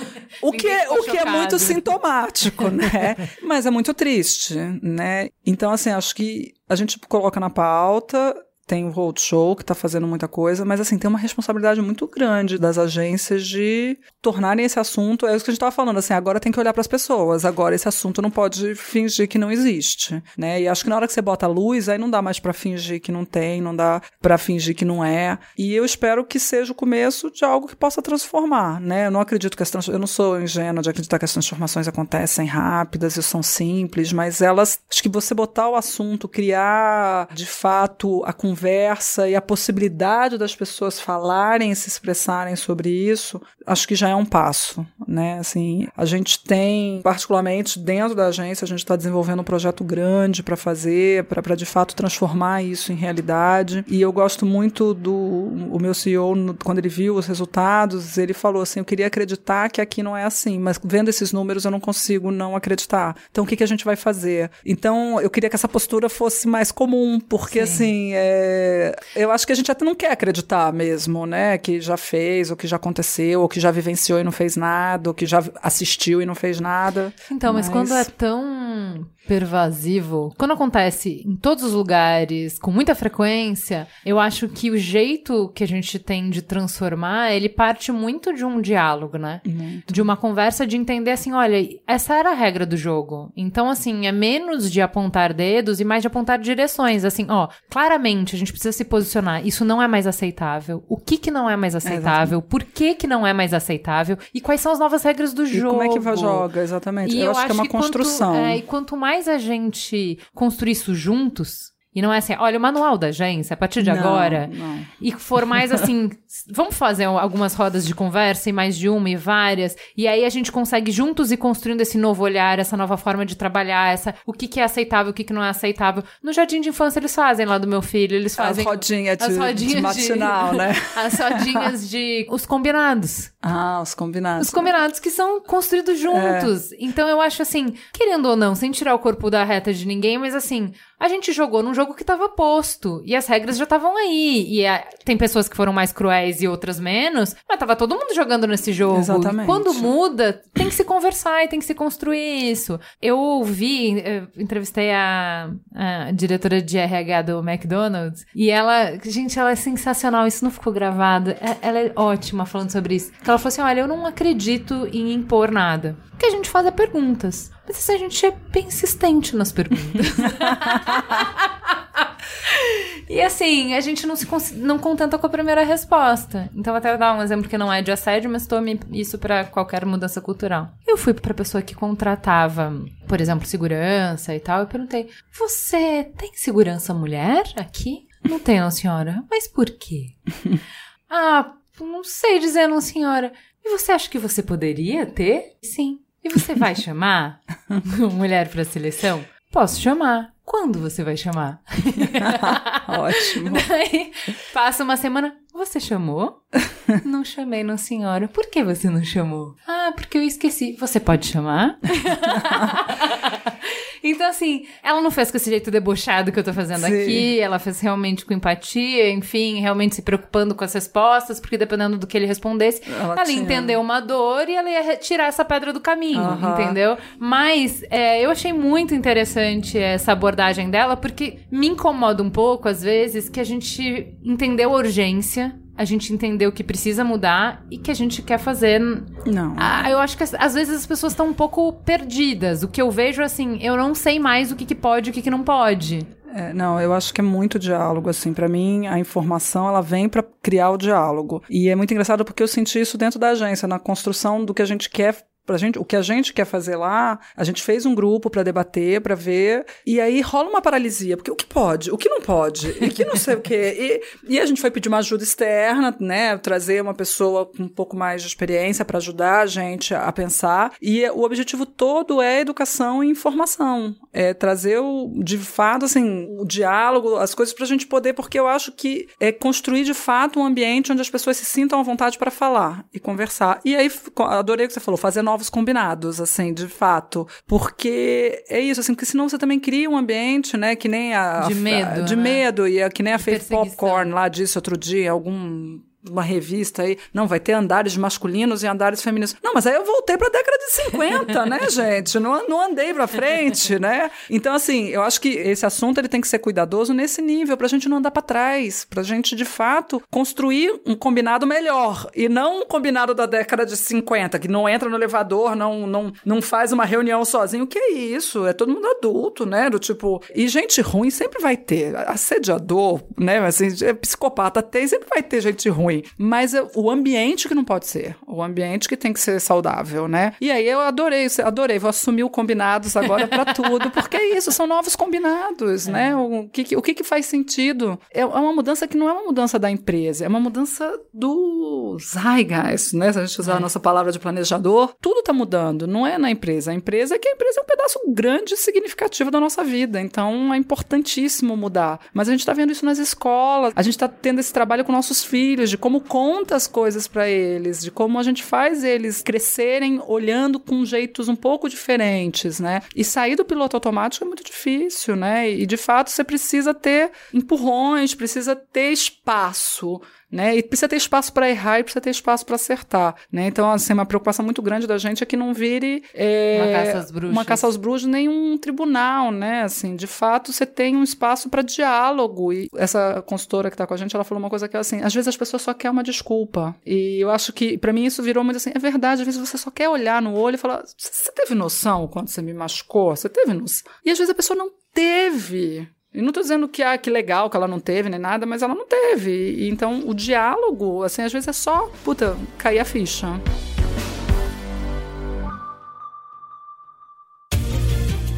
Speaker 2: O que é, o que é muito sintomático, né? Mas é muito triste, né? Então assim, acho que a gente coloca na pauta tem o Roadshow, que está fazendo muita coisa, mas assim, tem uma responsabilidade muito grande das agências de tornarem esse assunto, é isso que a gente estava falando, assim, agora tem que olhar para as pessoas, agora esse assunto não pode fingir que não existe, né? E acho que na hora que você bota a luz, aí não dá mais para fingir que não tem, não dá para fingir que não é. E eu espero que seja o começo de algo que possa transformar, né? Eu não acredito que as trans... eu não sou ingênua de acreditar que as transformações acontecem rápidas e são simples, mas elas, acho que você botar o assunto, criar de fato a conversa conversa e a possibilidade das pessoas falarem e se expressarem sobre isso, acho que já é um passo, né? Assim, a gente tem, particularmente dentro da agência, a gente está desenvolvendo um projeto grande para fazer, para de fato transformar isso em realidade. E eu gosto muito do o meu CEO, quando ele viu os resultados, ele falou assim: eu queria acreditar que aqui não é assim, mas vendo esses números eu não consigo não acreditar. Então o que, que a gente vai fazer? Então eu queria que essa postura fosse mais comum, porque Sim. assim, é, eu acho que a gente até não quer acreditar mesmo, né? Que já fez, ou que já aconteceu, ou que que já vivenciou e não fez nada, ou que já assistiu e não fez nada.
Speaker 1: Então, mas, mas quando é tão pervasivo, quando acontece em todos os lugares, com muita frequência, eu acho que o jeito que a gente tem de transformar, ele parte muito de um diálogo, né? Muito. De uma conversa de entender assim, olha, essa era a regra do jogo. Então, assim, é menos de apontar dedos e mais de apontar direções. Assim, ó, claramente a gente precisa se posicionar. Isso não é mais aceitável. O que que não é mais aceitável? É, Por que que não é mais aceitável? E quais são as novas regras do
Speaker 2: e
Speaker 1: jogo?
Speaker 2: como é que vai joga, exatamente.
Speaker 1: Eu,
Speaker 2: eu
Speaker 1: acho,
Speaker 2: que é uma construção.
Speaker 1: Quanto, é, e quanto mais a gente construir isso juntos, e não é assim, olha, o manual da agência, a partir de
Speaker 2: não,
Speaker 1: agora.
Speaker 2: Não.
Speaker 1: E for mais assim, vamos fazer algumas rodas de conversa, e mais de uma e várias. E aí a gente consegue juntos ir construindo esse novo olhar, essa nova forma de trabalhar, essa o que, que é aceitável, o que, que não é aceitável. No jardim de infância eles fazem lá do meu filho, eles fazem.
Speaker 2: As rodinhas de, as rodinhas de matinal,
Speaker 1: de,
Speaker 2: né?
Speaker 1: As rodinhas de. Os combinados.
Speaker 2: Ah, os combinados.
Speaker 1: Os combinados que são construídos juntos. É. Então eu acho assim, querendo ou não, sem tirar o corpo da reta de ninguém, mas assim, a gente jogou num jogo que estava posto e as regras já estavam aí. E a, tem pessoas que foram mais cruéis e outras menos, mas tava todo mundo jogando nesse jogo.
Speaker 2: Exatamente.
Speaker 1: E quando muda, tem que se conversar e tem que se construir isso. Eu ouvi, eu entrevistei a, a diretora de RH do McDonald's e ela, gente, ela é sensacional. Isso não ficou gravado. É, ela é ótima falando sobre isso. Ela falou assim: olha, eu não acredito em impor nada. O que a gente faz é perguntas. Mas a gente é bem insistente nas perguntas. e assim, a gente não se não contenta com a primeira resposta. Então, vou até dar um exemplo que não é de assédio, mas tome isso para qualquer mudança cultural. Eu fui pra pessoa que contratava, por exemplo, segurança e tal, e perguntei: Você tem segurança mulher aqui? Não tenho, senhora. Mas por quê? ah, não sei dizer, não, senhora. E você acha que você poderia ter? Sim. E você vai chamar mulher para seleção? Posso chamar. Quando você vai chamar?
Speaker 2: Ótimo.
Speaker 1: Daí, passa uma semana. Você chamou? não chamei, não, senhora. Por que você não chamou? Ah, porque eu esqueci. Você pode chamar? Então, assim, ela não fez com esse jeito debochado que eu tô fazendo Sim. aqui, ela fez realmente com empatia, enfim, realmente se preocupando com as respostas, porque dependendo do que ele respondesse, ela, ela ia entender uma dor e ela ia tirar essa pedra do caminho, uhum. entendeu? Mas é, eu achei muito interessante essa abordagem dela, porque me incomoda um pouco, às vezes, que a gente entendeu a urgência a gente entendeu que precisa mudar e que a gente quer fazer.
Speaker 2: Não.
Speaker 1: Ah, eu acho que às vezes as pessoas estão um pouco perdidas. O que eu vejo assim, eu não sei mais o que, que pode e o que, que não pode.
Speaker 2: É, não, eu acho que é muito diálogo, assim. para mim, a informação, ela vem para criar o diálogo. E é muito engraçado porque eu senti isso dentro da agência, na construção do que a gente quer pra gente, o que a gente quer fazer lá, a gente fez um grupo para debater, para ver, e aí rola uma paralisia, porque o que pode, o que não pode, e que não sei o quê. E, e a gente foi pedir uma ajuda externa, né, trazer uma pessoa com um pouco mais de experiência para ajudar a gente a pensar, e o objetivo todo é educação e informação, é trazer o, de fato, assim, o diálogo, as coisas pra gente poder, porque eu acho que é construir de fato um ambiente onde as pessoas se sintam à vontade para falar e conversar. E aí, adorei o que você falou, fazer novas novos combinados, assim, de fato. Porque é isso, assim, porque senão você também cria um ambiente, né, que nem a...
Speaker 1: De medo,
Speaker 2: a, De
Speaker 1: né?
Speaker 2: medo, e a, que nem a Faith Popcorn lá disse outro dia, algum uma revista aí, não, vai ter andares masculinos e andares femininos. Não, mas aí eu voltei para a década de 50, né, gente? Não, não andei para frente, né? Então, assim, eu acho que esse assunto ele tem que ser cuidadoso nesse nível, para a gente não andar para trás, para a gente, de fato, construir um combinado melhor e não um combinado da década de 50, que não entra no elevador, não, não, não faz uma reunião sozinho. O que é isso? É todo mundo adulto, né? Do tipo, e gente ruim sempre vai ter. Assediador, né? Assim, é psicopata tem, sempre vai ter gente ruim ruim. Mas o ambiente que não pode ser. O ambiente que tem que ser saudável, né? E aí eu adorei, adorei. Vou assumir o combinados agora para tudo, porque é isso, são novos combinados, é. né? O que, o que, que faz sentido? É, é uma mudança que não é uma mudança da empresa, é uma mudança do zeitgeist, né? Se a gente usar é. a nossa palavra de planejador, tudo está mudando, não é na empresa. A empresa é que a empresa é um pedaço grande e significativo da nossa vida, então é importantíssimo mudar. Mas a gente está vendo isso nas escolas, a gente está tendo esse trabalho com nossos filhos, de como conta as coisas para eles, de como a gente faz eles crescerem olhando com jeitos um pouco diferentes, né? E sair do piloto automático é muito difícil, né? E de fato você precisa ter empurrões, precisa ter espaço né? E precisa ter espaço para errar e precisa ter espaço para acertar, né? Então, assim, uma preocupação muito grande da gente é que não vire
Speaker 1: é, uma caça às bruxas,
Speaker 2: uma caça aos bruxos nem um tribunal, né? Assim, de fato, você tem um espaço para diálogo e essa consultora que está com a gente, ela falou uma coisa que é assim, às vezes as pessoas só querem uma desculpa e eu acho que para mim isso virou muito assim, é verdade, às vezes você só quer olhar no olho e falar, você teve noção quando você me machucou? Você teve noção? E às vezes a pessoa não teve. E não tô dizendo que, ah, que legal que ela não teve nem nada, mas ela não teve. E, então, o diálogo, assim, às vezes é só, puta, cair a ficha.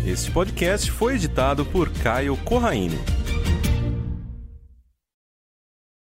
Speaker 3: Este podcast foi editado por Caio Corraine.